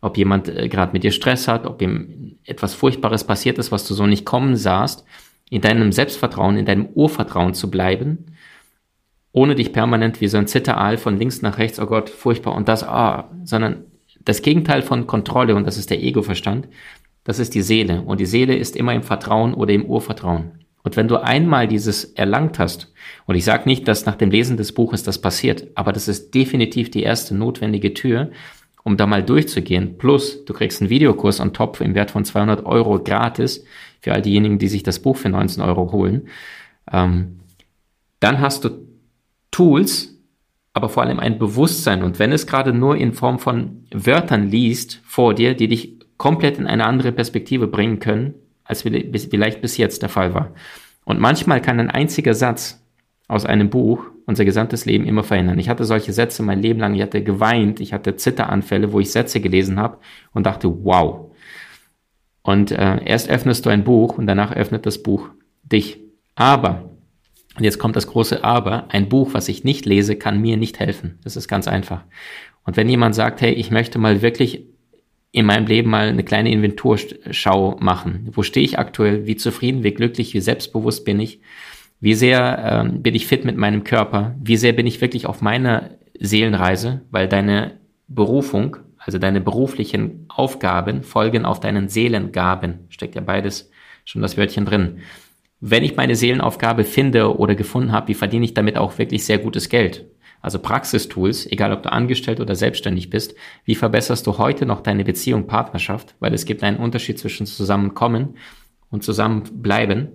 Ob jemand äh, gerade mit dir Stress hat, ob ihm etwas Furchtbares passiert ist, was du so nicht kommen sahst, in deinem Selbstvertrauen, in deinem Urvertrauen zu bleiben, ohne dich permanent wie so ein Zitteraal von links nach rechts, oh Gott, furchtbar und das, ah, sondern das Gegenteil von Kontrolle und das ist der Ego-Verstand, das ist die Seele und die Seele ist immer im Vertrauen oder im Urvertrauen. Und wenn du einmal dieses erlangt hast, und ich sage nicht, dass nach dem Lesen des Buches das passiert, aber das ist definitiv die erste notwendige Tür, um da mal durchzugehen. Plus, du kriegst einen Videokurs on top im Wert von 200 Euro gratis für all diejenigen, die sich das Buch für 19 Euro holen. Ähm, dann hast du Tools, aber vor allem ein Bewusstsein. Und wenn es gerade nur in Form von Wörtern liest vor dir, die dich komplett in eine andere Perspektive bringen können, als vielleicht bis jetzt der Fall war. Und manchmal kann ein einziger Satz aus einem Buch unser gesamtes Leben immer verändern. Ich hatte solche Sätze mein Leben lang, ich hatte geweint, ich hatte Zitteranfälle, wo ich Sätze gelesen habe und dachte, wow. Und äh, erst öffnest du ein Buch und danach öffnet das Buch dich. Aber, und jetzt kommt das große Aber, ein Buch, was ich nicht lese, kann mir nicht helfen. Das ist ganz einfach. Und wenn jemand sagt, hey, ich möchte mal wirklich in meinem Leben mal eine kleine Inventurschau machen. Wo stehe ich aktuell? Wie zufrieden, wie glücklich, wie selbstbewusst bin ich? Wie sehr ähm, bin ich fit mit meinem Körper? Wie sehr bin ich wirklich auf meiner Seelenreise? Weil deine Berufung, also deine beruflichen Aufgaben, folgen auf deinen Seelengaben. Steckt ja beides schon das Wörtchen drin. Wenn ich meine Seelenaufgabe finde oder gefunden habe, wie verdiene ich damit auch wirklich sehr gutes Geld? Also Praxistools, egal ob du angestellt oder selbstständig bist, wie verbesserst du heute noch deine Beziehung, Partnerschaft? Weil es gibt einen Unterschied zwischen Zusammenkommen und Zusammenbleiben.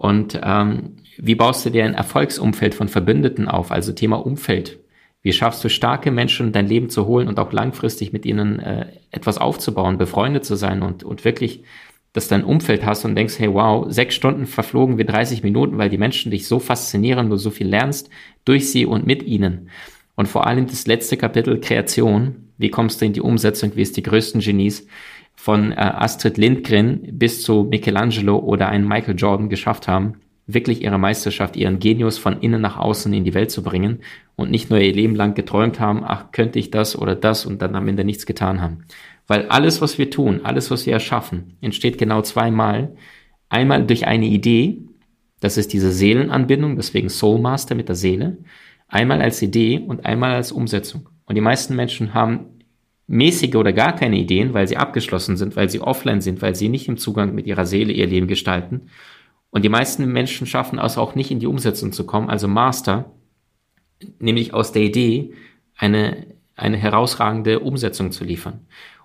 Und ähm, wie baust du dir ein Erfolgsumfeld von Verbündeten auf? Also Thema Umfeld. Wie schaffst du starke Menschen in dein Leben zu holen und auch langfristig mit ihnen äh, etwas aufzubauen, befreundet zu sein und, und wirklich, dass du ein Umfeld hast und denkst, hey wow, sechs Stunden verflogen wie 30 Minuten, weil die Menschen dich so faszinieren, du so viel lernst durch sie und mit ihnen. Und vor allem das letzte Kapitel Kreation. Wie kommst du in die Umsetzung? Wie es die größten Genies von äh, Astrid Lindgren bis zu Michelangelo oder einen Michael Jordan geschafft haben, wirklich ihre Meisterschaft, ihren Genius von innen nach außen in die Welt zu bringen und nicht nur ihr Leben lang geträumt haben, ach, könnte ich das oder das und dann am Ende nichts getan haben. Weil alles, was wir tun, alles, was wir erschaffen, entsteht genau zweimal. Einmal durch eine Idee, das ist diese Seelenanbindung, deswegen Soulmaster mit der Seele. Einmal als Idee und einmal als Umsetzung. Und die meisten Menschen haben mäßige oder gar keine Ideen, weil sie abgeschlossen sind, weil sie offline sind, weil sie nicht im Zugang mit ihrer Seele ihr Leben gestalten. Und die meisten Menschen schaffen es auch nicht in die Umsetzung zu kommen, also Master, nämlich aus der Idee eine, eine herausragende Umsetzung zu liefern.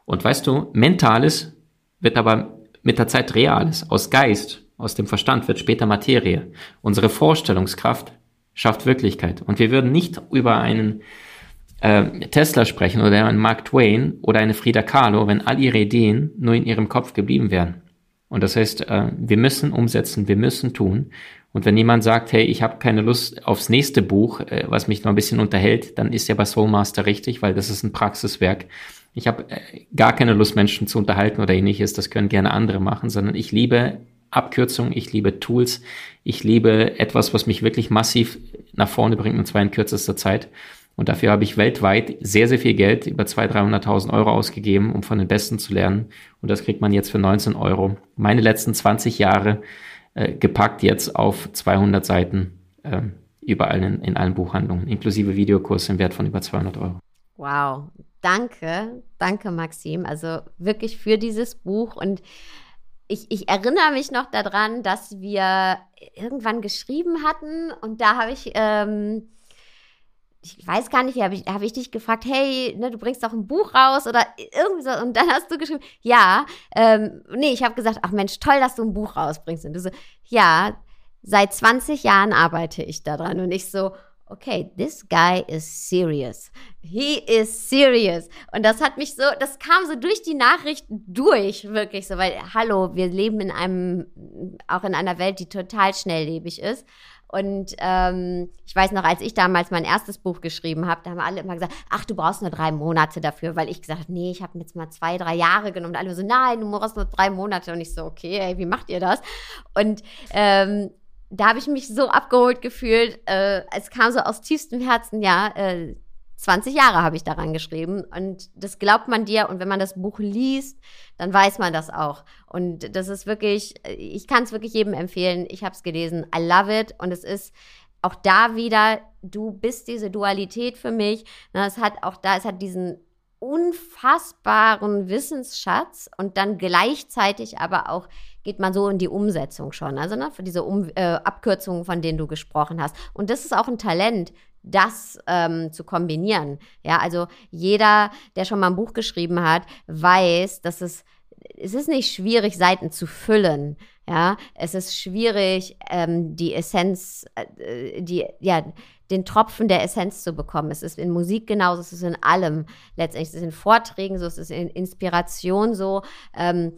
Und weißt du, Mentales wird aber mit der Zeit Reales. Aus Geist, aus dem Verstand wird später Materie. Unsere Vorstellungskraft schafft Wirklichkeit. Und wir würden nicht über einen äh, Tesla sprechen oder einen Mark Twain oder eine Frida Kahlo, wenn all ihre Ideen nur in ihrem Kopf geblieben wären. Und das heißt, äh, wir müssen umsetzen, wir müssen tun. Und wenn jemand sagt, hey, ich habe keine Lust aufs nächste Buch, äh, was mich noch ein bisschen unterhält, dann ist er bei Soulmaster richtig, weil das ist ein Praxiswerk. Ich habe äh, gar keine Lust, Menschen zu unterhalten oder ähnliches. Das können gerne andere machen, sondern ich liebe Abkürzungen, ich liebe Tools, ich liebe etwas, was mich wirklich massiv nach vorne bringt, und zwar in kürzester Zeit. Und dafür habe ich weltweit sehr, sehr viel Geld, über 200.000, 300.000 Euro ausgegeben, um von den Besten zu lernen. Und das kriegt man jetzt für 19 Euro. Meine letzten 20 Jahre äh, gepackt jetzt auf 200 Seiten äh, überall in, in allen Buchhandlungen, inklusive Videokurs im Wert von über 200 Euro. Wow, danke, danke Maxim. Also wirklich für dieses Buch und ich, ich, erinnere mich noch daran, dass wir irgendwann geschrieben hatten und da habe ich ähm, ich weiß gar nicht, habe ich, hab ich dich gefragt, hey, ne, du bringst doch ein Buch raus oder irgendwie so. Und dann hast du geschrieben, ja, ähm, nee, ich habe gesagt, ach Mensch, toll, dass du ein Buch rausbringst. Und du so, ja, seit 20 Jahren arbeite ich daran. Und ich so, okay, this guy is serious. He is serious. Und das hat mich so, das kam so durch die Nachrichten durch, wirklich so, weil, hallo, wir leben in einem, auch in einer Welt, die total schnelllebig ist. Und ähm, ich weiß noch, als ich damals mein erstes Buch geschrieben habe, da haben alle immer gesagt, ach, du brauchst nur drei Monate dafür, weil ich gesagt habe, nee, ich habe jetzt mal zwei, drei Jahre genommen. Und alle so, nein, du brauchst nur drei Monate. Und ich so, okay, ey, wie macht ihr das? Und ähm, da habe ich mich so abgeholt gefühlt. Äh, es kam so aus tiefstem Herzen, ja, äh, 20 Jahre habe ich daran geschrieben und das glaubt man dir und wenn man das Buch liest, dann weiß man das auch. Und das ist wirklich, ich kann es wirklich jedem empfehlen. Ich habe es gelesen, I love it und es ist auch da wieder, du bist diese Dualität für mich. Es hat auch da, es hat diesen unfassbaren Wissensschatz und dann gleichzeitig aber auch geht man so in die Umsetzung schon. Also ne, für diese um äh, Abkürzungen, von denen du gesprochen hast. Und das ist auch ein Talent, das ähm, zu kombinieren. Ja, also jeder, der schon mal ein Buch geschrieben hat, weiß, dass es es ist nicht schwierig, Seiten zu füllen. Ja, es ist schwierig, ähm, die Essenz, äh, die, ja, den Tropfen der Essenz zu bekommen. Es ist in Musik genauso, es ist in allem letztendlich. Es ist in Vorträgen so, es ist in Inspiration so. Ähm,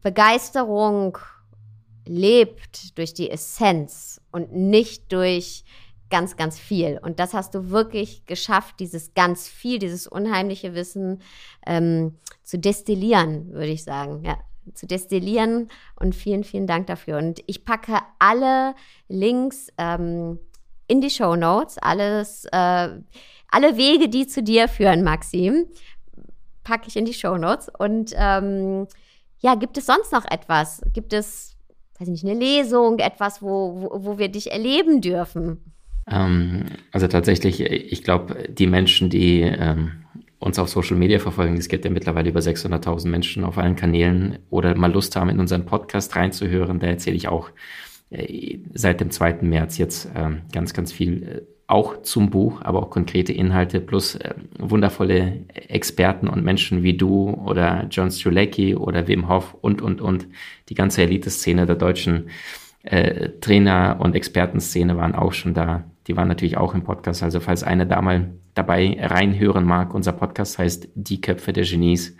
Begeisterung lebt durch die Essenz und nicht durch ganz, ganz viel. Und das hast du wirklich geschafft, dieses ganz viel, dieses unheimliche Wissen ähm, zu destillieren, würde ich sagen. Ja, zu destillieren. Und vielen, vielen Dank dafür. Und ich packe alle Links ähm, in die Show Notes, alles, äh, alle Wege, die zu dir führen, Maxim, packe ich in die Show Notes. Und ähm, ja, gibt es sonst noch etwas? Gibt es, weiß nicht, eine Lesung, etwas, wo, wo, wir dich erleben dürfen? Ähm, also tatsächlich, ich glaube, die Menschen, die ähm, uns auf Social Media verfolgen, es gibt ja mittlerweile über 600.000 Menschen auf allen Kanälen oder mal Lust haben, in unseren Podcast reinzuhören, da erzähle ich auch äh, seit dem 2. März jetzt ähm, ganz, ganz viel äh, auch zum Buch, aber auch konkrete Inhalte plus äh, wundervolle Experten und Menschen wie du oder John Strulecki oder Wim Hof und, und, und. Die ganze Elite-Szene der deutschen äh, Trainer- und Expertenszene waren auch schon da. Die waren natürlich auch im Podcast. Also falls einer da mal dabei reinhören mag, unser Podcast heißt Die Köpfe der Genies.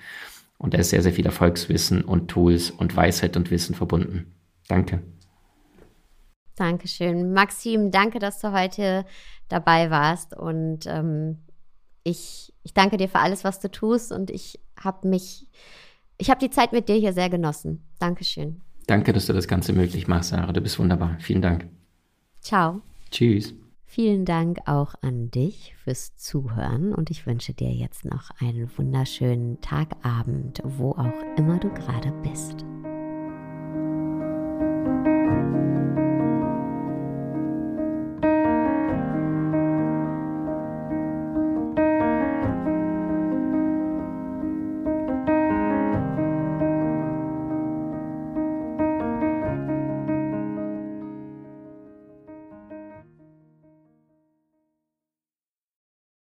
Und da ist sehr, sehr viel Erfolgswissen und Tools und Weisheit und Wissen verbunden. Danke. Dankeschön. Maxim, danke, dass du heute dabei warst. Und ähm, ich, ich danke dir für alles, was du tust. Und ich habe mich, ich habe die Zeit mit dir hier sehr genossen. Dankeschön. Danke, dass du das Ganze möglich machst, Sarah. Du bist wunderbar. Vielen Dank. Ciao. Tschüss. Vielen Dank auch an dich fürs Zuhören und ich wünsche dir jetzt noch einen wunderschönen Tagabend, wo auch immer du gerade bist.